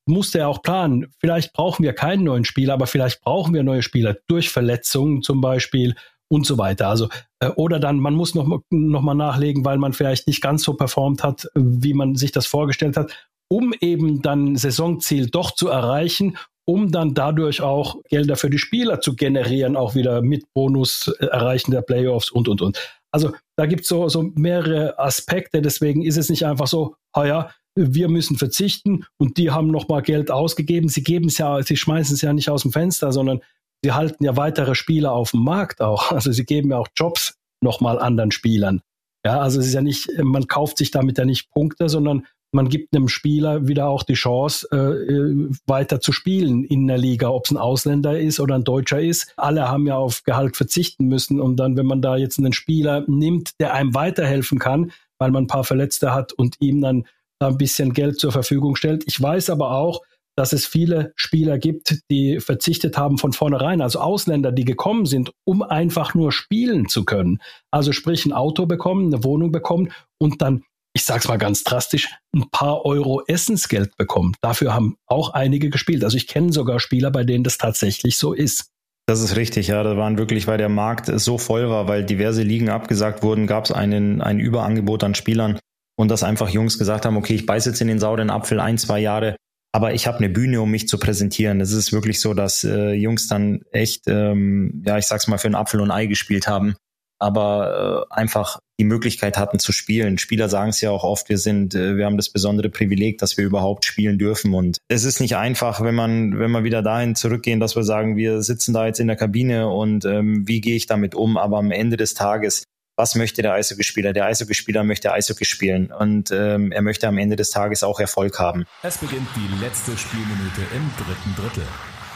musst du ja auch planen. Vielleicht brauchen wir keinen neuen Spieler, aber vielleicht brauchen wir neue Spieler durch Verletzungen zum Beispiel und so weiter. Also äh, oder dann man muss noch noch mal nachlegen, weil man vielleicht nicht ganz so performt hat, wie man sich das vorgestellt hat, um eben dann Saisonziel doch zu erreichen, um dann dadurch auch Gelder für die Spieler zu generieren, auch wieder mit Bonus äh, erreichen der Playoffs und und und. Also da gibt es so, so mehrere Aspekte, deswegen ist es nicht einfach so, oh ja, wir müssen verzichten und die haben noch mal Geld ausgegeben. Sie geben es ja, sie schmeißen es ja nicht aus dem Fenster, sondern sie halten ja weitere Spieler auf dem Markt auch. (laughs) Also sie geben ja auch Jobs nochmal anderen Spielern. Ja, also es ist ja nicht, man kauft sich damit ja nicht Punkte, sondern man gibt einem Spieler wieder auch die Chance, äh, weiter zu spielen in der Liga, ob es ein Ausländer ist oder ein Deutscher ist. Alle haben ja auf Gehalt verzichten müssen. Und dann, wenn man da jetzt einen Spieler nimmt, der einem weiterhelfen kann, weil man ein paar Verletzte hat und ihm dann da ein bisschen Geld zur Verfügung stellt. Ich weiß aber auch, dass es viele Spieler gibt, die verzichtet haben von vornherein, also Ausländer, die gekommen sind, um einfach nur spielen zu können. Also sprich ein Auto bekommen, eine Wohnung bekommen und dann, ich sag's mal ganz drastisch, ein paar Euro Essensgeld bekommen. Dafür haben auch einige gespielt. Also ich kenne sogar Spieler, bei denen das tatsächlich so ist. Das ist richtig, ja. Da waren wirklich, weil der Markt so voll war, weil diverse Ligen abgesagt wurden, gab es ein Überangebot an Spielern und dass einfach Jungs gesagt haben, okay, ich beiß jetzt in den sauren Apfel ein, zwei Jahre, aber ich habe eine Bühne, um mich zu präsentieren. Es ist wirklich so, dass äh, Jungs dann echt, ähm, ja, ich sag's mal, für ein Apfel und Ei gespielt haben, aber äh, einfach die Möglichkeit hatten zu spielen. Spieler sagen es ja auch oft, wir sind, äh, wir haben das besondere Privileg, dass wir überhaupt spielen dürfen. Und es ist nicht einfach, wenn man, wenn wir wieder dahin zurückgehen, dass wir sagen, wir sitzen da jetzt in der Kabine und ähm, wie gehe ich damit um? Aber am Ende des Tages was möchte der Eishockeyspieler? Der Eishockeyspieler möchte Eishockey spielen und ähm, er möchte am Ende des Tages auch Erfolg haben. Es beginnt die letzte Spielminute im dritten Drittel.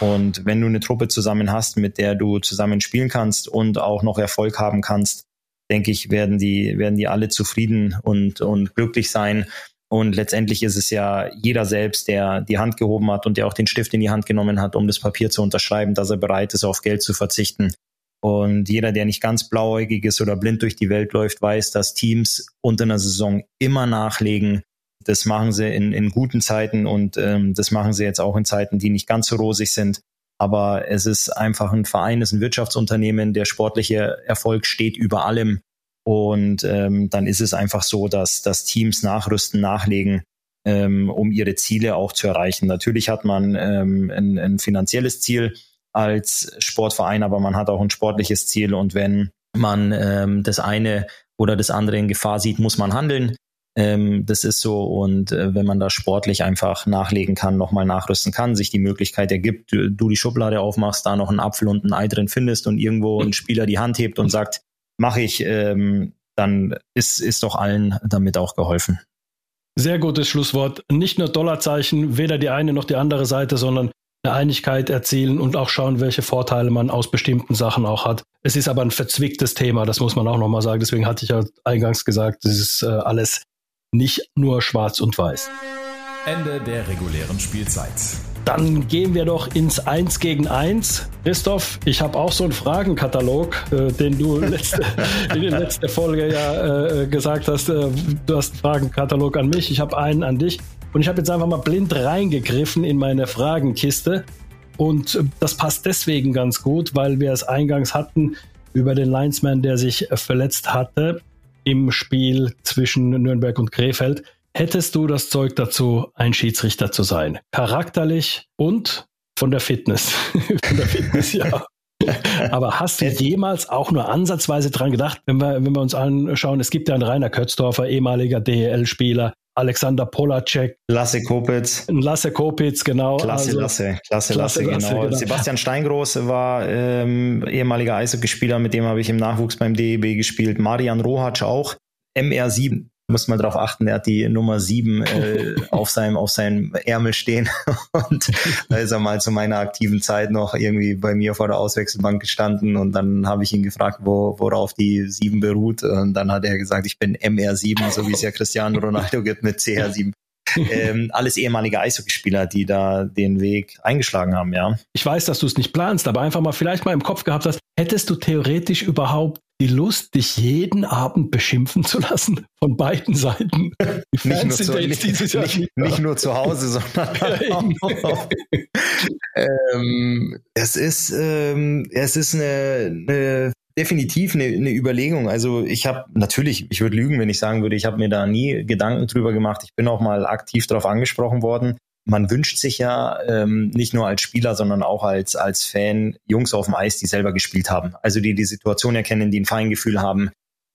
Und wenn du eine Truppe zusammen hast, mit der du zusammen spielen kannst und auch noch Erfolg haben kannst, denke ich, werden die, werden die alle zufrieden und, und glücklich sein. Und letztendlich ist es ja jeder selbst, der die Hand gehoben hat und der auch den Stift in die Hand genommen hat, um das Papier zu unterschreiben, dass er bereit ist, auf Geld zu verzichten. Und jeder, der nicht ganz blauäugig ist oder blind durch die Welt läuft, weiß, dass Teams unter einer Saison immer nachlegen. Das machen sie in, in guten Zeiten und ähm, das machen sie jetzt auch in Zeiten, die nicht ganz so rosig sind. Aber es ist einfach ein Verein, es ist ein Wirtschaftsunternehmen. Der sportliche Erfolg steht über allem. Und ähm, dann ist es einfach so, dass, dass Teams nachrüsten, nachlegen, ähm, um ihre Ziele auch zu erreichen. Natürlich hat man ähm, ein, ein finanzielles Ziel, als Sportverein, aber man hat auch ein sportliches Ziel und wenn man ähm, das eine oder das andere in Gefahr sieht, muss man handeln. Ähm, das ist so und äh, wenn man da sportlich einfach nachlegen kann, nochmal nachrüsten kann, sich die Möglichkeit ergibt, du, du die Schublade aufmachst, da noch einen Apfel und ein Ei drin findest und irgendwo ein Spieler die Hand hebt und sagt, mache ich, ähm, dann ist, ist doch allen damit auch geholfen. Sehr gutes Schlusswort. Nicht nur Dollarzeichen, weder die eine noch die andere Seite, sondern eine Einigkeit erzielen und auch schauen, welche Vorteile man aus bestimmten Sachen auch hat. Es ist aber ein verzwicktes Thema, das muss man auch nochmal sagen. Deswegen hatte ich ja eingangs gesagt, das ist äh, alles nicht nur schwarz und weiß. Ende der regulären Spielzeit. Dann gehen wir doch ins Eins gegen Eins. Christoph, ich habe auch so einen Fragenkatalog, äh, den du (laughs) letzte, in der letzten Folge ja äh, gesagt hast. Äh, du hast einen Fragenkatalog an mich, ich habe einen an dich. Und ich habe jetzt einfach mal blind reingegriffen in meine Fragenkiste. Und äh, das passt deswegen ganz gut, weil wir es eingangs hatten über den Linesman, der sich verletzt hatte im Spiel zwischen Nürnberg und Krefeld. Hättest du das Zeug dazu, ein Schiedsrichter zu sein? Charakterlich und von der Fitness. (laughs) von der Fitness, ja. (laughs) Aber hast du jemals auch nur ansatzweise dran gedacht, wenn wir, wenn wir uns anschauen, es gibt ja einen Rainer Kötzdorfer, ehemaliger DEL-Spieler, Alexander Polacek. Lasse Kopitz. Lasse Kopitz, genau. Klasse also, Lasse, Klasse Lasse, Lasse genau. genau. Sebastian Steingroß war ähm, ehemaliger Eishockeyspieler, mit dem habe ich im Nachwuchs beim DEB gespielt. Marian Rohatsch auch. MR7 muss man darauf achten, er hat die Nummer sieben äh, (laughs) auf seinem auf seinem Ärmel stehen (laughs) und da ist er mal zu meiner aktiven Zeit noch irgendwie bei mir vor der Auswechselbank gestanden und dann habe ich ihn gefragt, wo, worauf die sieben beruht und dann hat er gesagt, ich bin MR7, so wie es ja Cristiano Ronaldo gibt mit CR7. ähm, alles ehemalige Eishockeyspieler, die da den Weg eingeschlagen haben, ja. Ich weiß, dass du es nicht planst, aber einfach mal vielleicht mal im Kopf gehabt hast, hättest du theoretisch überhaupt die Lust, dich jeden Abend beschimpfen zu lassen von beiden Seiten. Die Fans nicht, nur zu, nicht, nicht, nicht, nur zu Hause, sondern (laughs) auch. ähm, es ist, ähm, es ist eine, eine definitiv eine, eine Überlegung. Also ich habe natürlich, ich würde lügen, wenn ich sagen würde, ich habe mir da nie Gedanken drüber gemacht. Ich bin auch mal aktiv darauf angesprochen worden. Man wünscht sich ja ähm, nicht nur als Spieler, sondern auch als, als Fan Jungs auf dem Eis, die selber gespielt haben. Also die die Situation erkennen, die ein Feingefühl haben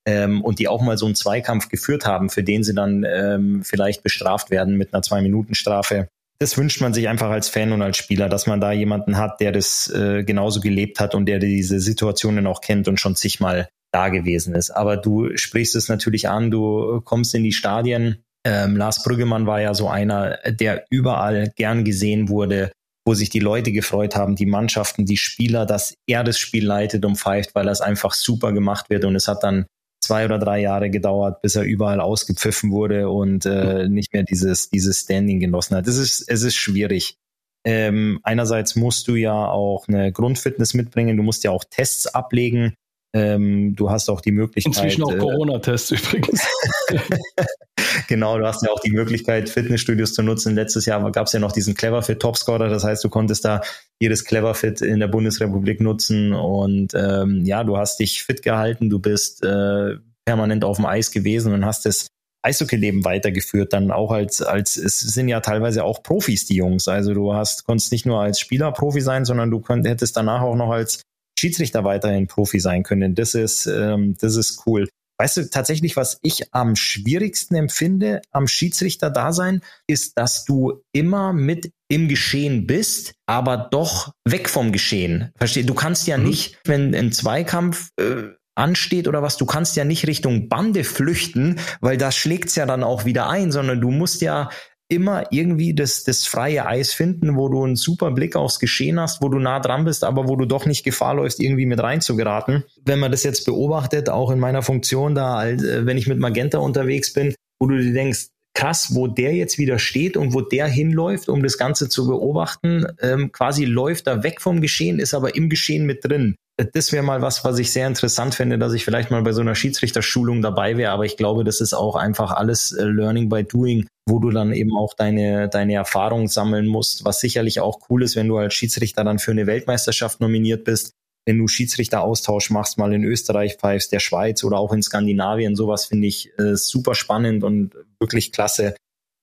ähm, und die auch mal so einen Zweikampf geführt haben, für den sie dann ähm, vielleicht bestraft werden mit einer Zwei-Minuten-Strafe das wünscht man sich einfach als Fan und als Spieler, dass man da jemanden hat, der das äh, genauso gelebt hat und der diese Situationen auch kennt und schon zigmal da gewesen ist. Aber du sprichst es natürlich an, du kommst in die Stadien. Ähm, Lars Brüggemann war ja so einer, der überall gern gesehen wurde, wo sich die Leute gefreut haben, die Mannschaften, die Spieler, dass er das Spiel leitet und pfeift, weil das einfach super gemacht wird. Und es hat dann zwei oder drei Jahre gedauert, bis er überall ausgepfiffen wurde und äh, nicht mehr dieses, dieses Standing genossen hat. Es ist, es ist schwierig. Ähm, einerseits musst du ja auch eine Grundfitness mitbringen, du musst ja auch Tests ablegen. Ähm, du hast auch die Möglichkeit. Inzwischen auch äh, Corona-Tests übrigens. (laughs) (laughs) genau, du hast ja auch die Möglichkeit, Fitnessstudios zu nutzen. Letztes Jahr gab es ja noch diesen Cleverfit Topscorer. Das heißt, du konntest da jedes Cleverfit in der Bundesrepublik nutzen. Und ähm, ja, du hast dich fit gehalten, du bist äh, permanent auf dem Eis gewesen und hast das Eishockey-Leben weitergeführt, dann auch als, als, es sind ja teilweise auch Profis, die Jungs. Also du hast, konntest nicht nur als Spieler Profi sein, sondern du könnt, hättest danach auch noch als Schiedsrichter weiterhin Profi sein können. Das ist, ähm, das ist cool. Weißt du, tatsächlich, was ich am schwierigsten empfinde am Schiedsrichter-Dasein, ist, dass du immer mit im Geschehen bist, aber doch weg vom Geschehen. Versteh? Du kannst ja mhm. nicht, wenn ein Zweikampf äh, ansteht oder was, du kannst ja nicht Richtung Bande flüchten, weil das schlägt's ja dann auch wieder ein, sondern du musst ja immer irgendwie das, das freie Eis finden, wo du einen super Blick aufs Geschehen hast, wo du nah dran bist, aber wo du doch nicht Gefahr läufst, irgendwie mit reinzugeraten. Wenn man das jetzt beobachtet, auch in meiner Funktion da, äh, wenn ich mit Magenta unterwegs bin, wo du dir denkst, krass, wo der jetzt wieder steht und wo der hinläuft, um das Ganze zu beobachten, ähm, quasi läuft er weg vom Geschehen, ist aber im Geschehen mit drin das wäre mal was, was ich sehr interessant finde, dass ich vielleicht mal bei so einer Schiedsrichterschulung dabei wäre. Aber ich glaube, das ist auch einfach alles äh, Learning by Doing, wo du dann eben auch deine, deine Erfahrung sammeln musst, was sicherlich auch cool ist, wenn du als Schiedsrichter dann für eine Weltmeisterschaft nominiert bist. Wenn du Schiedsrichteraustausch machst, mal in Österreich pfeifst, der Schweiz oder auch in Skandinavien, sowas finde ich äh, super spannend und wirklich klasse.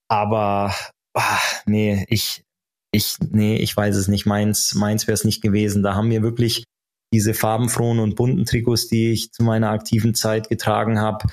Aber ah, nee, ich, ich, nee, ich weiß es nicht. Meins, meins wäre es nicht gewesen. Da haben wir wirklich diese farbenfrohen und bunten Trikots, die ich zu meiner aktiven Zeit getragen habe,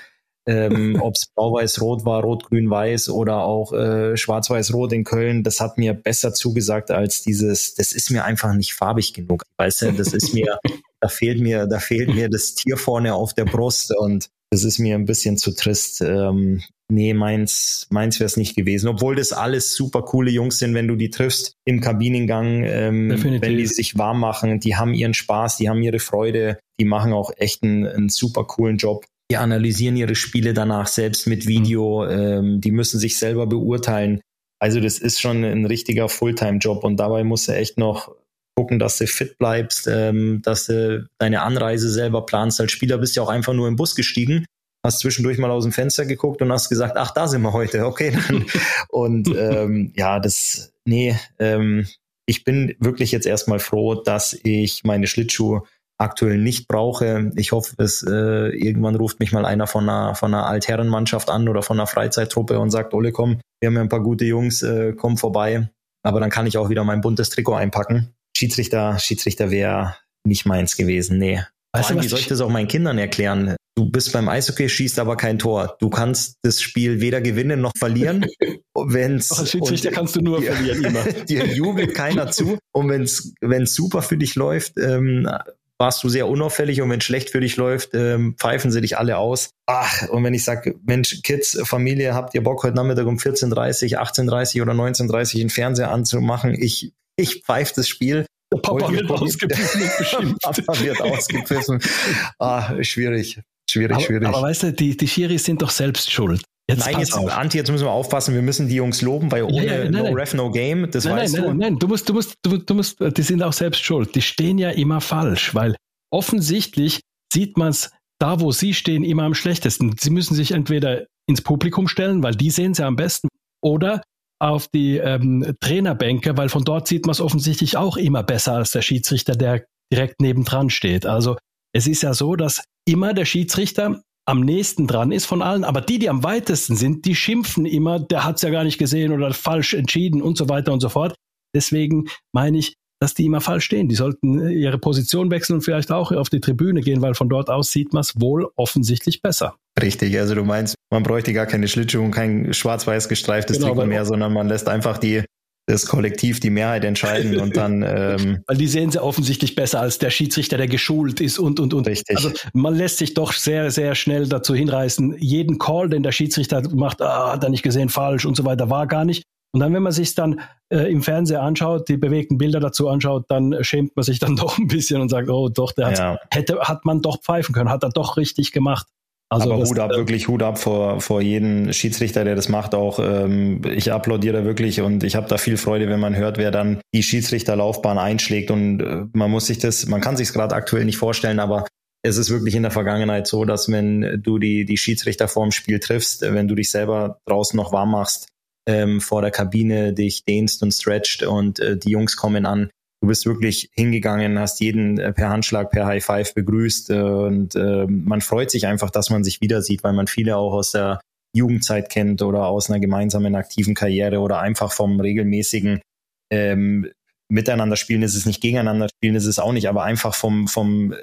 ähm, (laughs) ob es blau-weiß-rot war, rot-grün-weiß oder auch äh, schwarz-weiß-rot in Köln, das hat mir besser zugesagt als dieses, das ist mir einfach nicht farbig genug. Weißt du, das ist mir, (laughs) da fehlt mir, da fehlt mir das Tier vorne auf der Brust und das ist mir ein bisschen zu trist. Ähm, nee, meins, meins wäre es nicht gewesen. Obwohl das alles super coole Jungs sind, wenn du die triffst im Kabinengang, ähm, wenn die sich warm machen, die haben ihren Spaß, die haben ihre Freude, die machen auch echt einen, einen super coolen Job. Die analysieren ihre Spiele danach selbst mit Video, ähm, die müssen sich selber beurteilen. Also das ist schon ein richtiger Fulltime-Job und dabei musst du echt noch gucken, dass du fit bleibst, ähm, dass du deine Anreise selber planst. Als Spieler bist du ja auch einfach nur im Bus gestiegen hast zwischendurch mal aus dem Fenster geguckt und hast gesagt, ach, da sind wir heute, okay. Dann. (laughs) Und ähm, ja, das, nee, ähm, ich bin wirklich jetzt erstmal froh, dass ich meine Schlittschuhe aktuell nicht brauche. Ich hoffe, es äh, irgendwann ruft mich mal einer von einer, von einer Altherrenmannschaft an oder von einer Freizeittruppe und sagt, Ole, komm, wir haben ja ein paar gute Jungs, äh, komm vorbei. Aber dann kann ich auch wieder mein buntes Trikot einpacken. Schiedsrichter, Schiedsrichter wäre nicht meins gewesen, nee. Weißt du, wie soll ich das auch meinen Kindern erklären? Du bist beim Eishockey, schießt aber kein Tor. Du kannst das Spiel weder gewinnen noch verlieren. Wenn's, Als Schiedsrichter kannst du nur dir, verlieren immer. (laughs) dir jubelt keiner zu. Und wenn es super für dich läuft, ähm, warst du sehr unauffällig und wenn es schlecht für dich läuft, ähm, pfeifen sie dich alle aus. Ach, und wenn ich sage, Mensch, Kids, Familie, habt ihr Bock heute Nachmittag um 14.30, 18.30 oder 19.30 den Fernseher anzumachen? Ich, ich pfeife das Spiel der Papa wird ausgepfiffen. (laughs) Papa wird ausgepfiffen. Ah, schwierig. Schwierig, aber, schwierig. Aber weißt du, die, die Schiris sind doch selbst schuld. Jetzt nein, jetzt, auf. Anti, jetzt müssen wir aufpassen, wir müssen die Jungs loben, weil ohne ja, ja, nein, No nein. Ref, No Game, das nein, weißt nein, du. Nein, nein, du musst, du musst, du, du musst, die sind auch selbst schuld. Die stehen ja immer falsch, weil offensichtlich sieht man es da, wo sie stehen, immer am schlechtesten. Sie müssen sich entweder ins Publikum stellen, weil die sehen sie am besten, oder auf die ähm, Trainerbänke, weil von dort sieht man es offensichtlich auch immer besser als der Schiedsrichter, der direkt nebendran steht. Also es ist ja so, dass immer der Schiedsrichter am nächsten dran ist von allen, aber die, die am weitesten sind, die schimpfen immer, der hat es ja gar nicht gesehen oder falsch entschieden und so weiter und so fort. Deswegen meine ich, dass die immer falsch stehen. Die sollten ihre Position wechseln und vielleicht auch auf die Tribüne gehen, weil von dort aus sieht man es wohl offensichtlich besser. Richtig, also du meinst, man bräuchte gar keine Schlittschuhe und kein schwarz-weiß gestreiftes genau, Trikot mehr, sondern man lässt einfach die das Kollektiv die Mehrheit entscheiden und dann. Ähm, (laughs) Weil die sehen sie offensichtlich besser als der Schiedsrichter, der geschult ist und und und. Richtig. Also man lässt sich doch sehr, sehr schnell dazu hinreißen, jeden Call, den der Schiedsrichter macht, ah, hat er nicht gesehen, falsch und so weiter, war gar nicht. Und dann, wenn man sich dann äh, im Fernseher anschaut, die bewegten Bilder dazu anschaut, dann schämt man sich dann (laughs) doch ein bisschen und sagt, oh doch, der ja. hätte, hat man doch pfeifen können, hat er doch richtig gemacht. Also Aber Hut ab, äh, wirklich Hut ab vor, vor jedem Schiedsrichter, der das macht. Auch ähm, ich applaudiere da wirklich und ich habe da viel Freude, wenn man hört, wer dann die Schiedsrichterlaufbahn einschlägt. Und äh, man muss sich das, man kann sich es gerade aktuell nicht vorstellen, aber es ist wirklich in der Vergangenheit so, dass wenn du die, die Schiedsrichter vorm Spiel triffst, wenn du dich selber draußen noch warm machst, ähm, vor der Kabine dich dehnst und stretcht und äh, die Jungs kommen an. Du bist wirklich hingegangen, hast jeden äh, per Handschlag, per High Five begrüßt äh, und äh, man freut sich einfach, dass man sich wieder sieht, weil man viele auch aus der Jugendzeit kennt oder aus einer gemeinsamen aktiven Karriere oder einfach vom regelmäßigen ähm, Miteinander spielen ist es nicht, gegeneinander spielen ist es auch nicht, aber einfach vom, vom,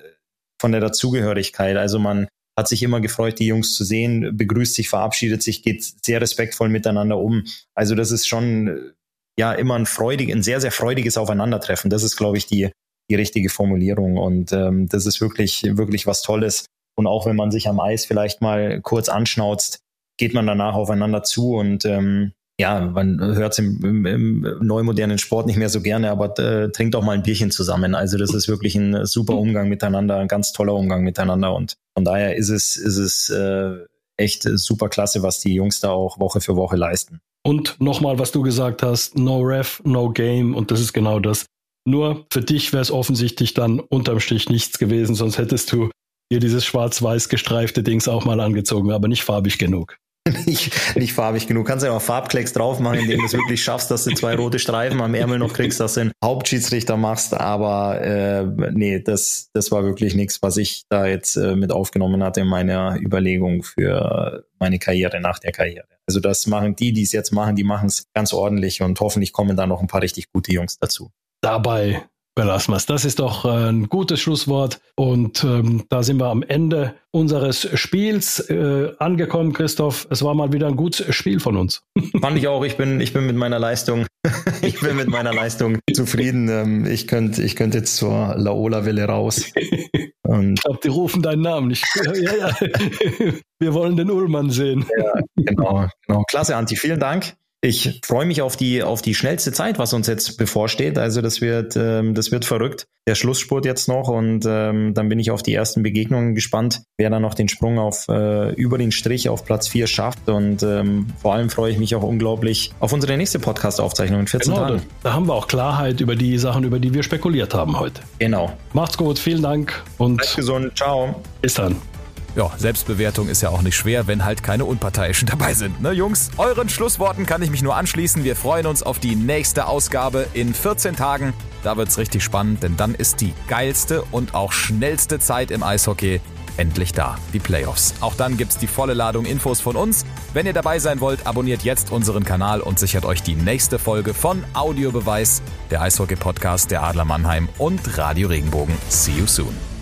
von der Dazugehörigkeit. Also man, hat sich immer gefreut, die Jungs zu sehen, begrüßt sich, verabschiedet sich, geht sehr respektvoll miteinander um. Also das ist schon ja immer ein freudig, ein sehr, sehr freudiges Aufeinandertreffen. Das ist, glaube ich, die, die richtige Formulierung. Und ähm, das ist wirklich, wirklich was Tolles. Und auch wenn man sich am Eis vielleicht mal kurz anschnauzt, geht man danach aufeinander zu und ähm, ja, man hört es im, im, im neumodernen Sport nicht mehr so gerne, aber äh, trinkt auch mal ein Bierchen zusammen. Also das ist wirklich ein super Umgang miteinander, ein ganz toller Umgang miteinander und von daher ist es, ist es äh, echt super klasse, was die Jungs da auch Woche für Woche leisten. Und nochmal, was du gesagt hast, no ref, no game und das ist genau das. Nur für dich wäre es offensichtlich dann unterm Strich nichts gewesen, sonst hättest du dir dieses schwarz-weiß gestreifte Dings auch mal angezogen, aber nicht farbig genug. (laughs) nicht, nicht farbig genug. Kannst ja auch Farbklecks drauf machen, indem du es wirklich schaffst, dass du zwei rote Streifen am Ärmel noch kriegst, dass du einen Hauptschiedsrichter machst. Aber äh, nee, das, das war wirklich nichts, was ich da jetzt äh, mit aufgenommen hatte in meiner Überlegung für meine Karriere nach der Karriere. Also das machen die, die es jetzt machen, die machen es ganz ordentlich und hoffentlich kommen da noch ein paar richtig gute Jungs dazu. Dabei belassen wir es. Das ist doch äh, ein gutes Schlusswort. Und ähm, da sind wir am Ende unseres Spiels äh, angekommen, Christoph. Es war mal wieder ein gutes Spiel von uns. (laughs) Fand ich auch. Ich bin, ich bin mit meiner Leistung, (laughs) ich bin mit meiner Leistung (laughs) zufrieden. Ähm, ich könnte, ich könnte jetzt zur Laola-Welle raus. Und ich glaube, die rufen deinen Namen nicht. Ja, ja. Wir wollen den Ullmann sehen. Ja, genau, genau. Klasse, Anti. Vielen Dank. Ich freue mich auf die, auf die schnellste Zeit, was uns jetzt bevorsteht. Also das wird, ähm, das wird verrückt. Der Schlussspurt jetzt noch und ähm, dann bin ich auf die ersten Begegnungen gespannt, wer dann noch den Sprung auf äh, über den Strich auf Platz 4 schafft. Und ähm, vor allem freue ich mich auch unglaublich auf unsere nächste Podcast-Aufzeichnung in 14 genau, Tagen. Da, da haben wir auch Klarheit über die Sachen, über die wir spekuliert haben heute. Genau. Macht's gut, vielen Dank und Bleibt gesund. Ciao. Bis dann. Ja, Selbstbewertung ist ja auch nicht schwer, wenn halt keine Unparteiischen (laughs) dabei sind, ne Jungs? Euren Schlussworten kann ich mich nur anschließen. Wir freuen uns auf die nächste Ausgabe in 14 Tagen. Da wird's richtig spannend, denn dann ist die geilste und auch schnellste Zeit im Eishockey endlich da, die Playoffs. Auch dann gibt's die volle Ladung Infos von uns. Wenn ihr dabei sein wollt, abonniert jetzt unseren Kanal und sichert euch die nächste Folge von Audiobeweis, der Eishockey-Podcast der Adler Mannheim und Radio Regenbogen. See you soon.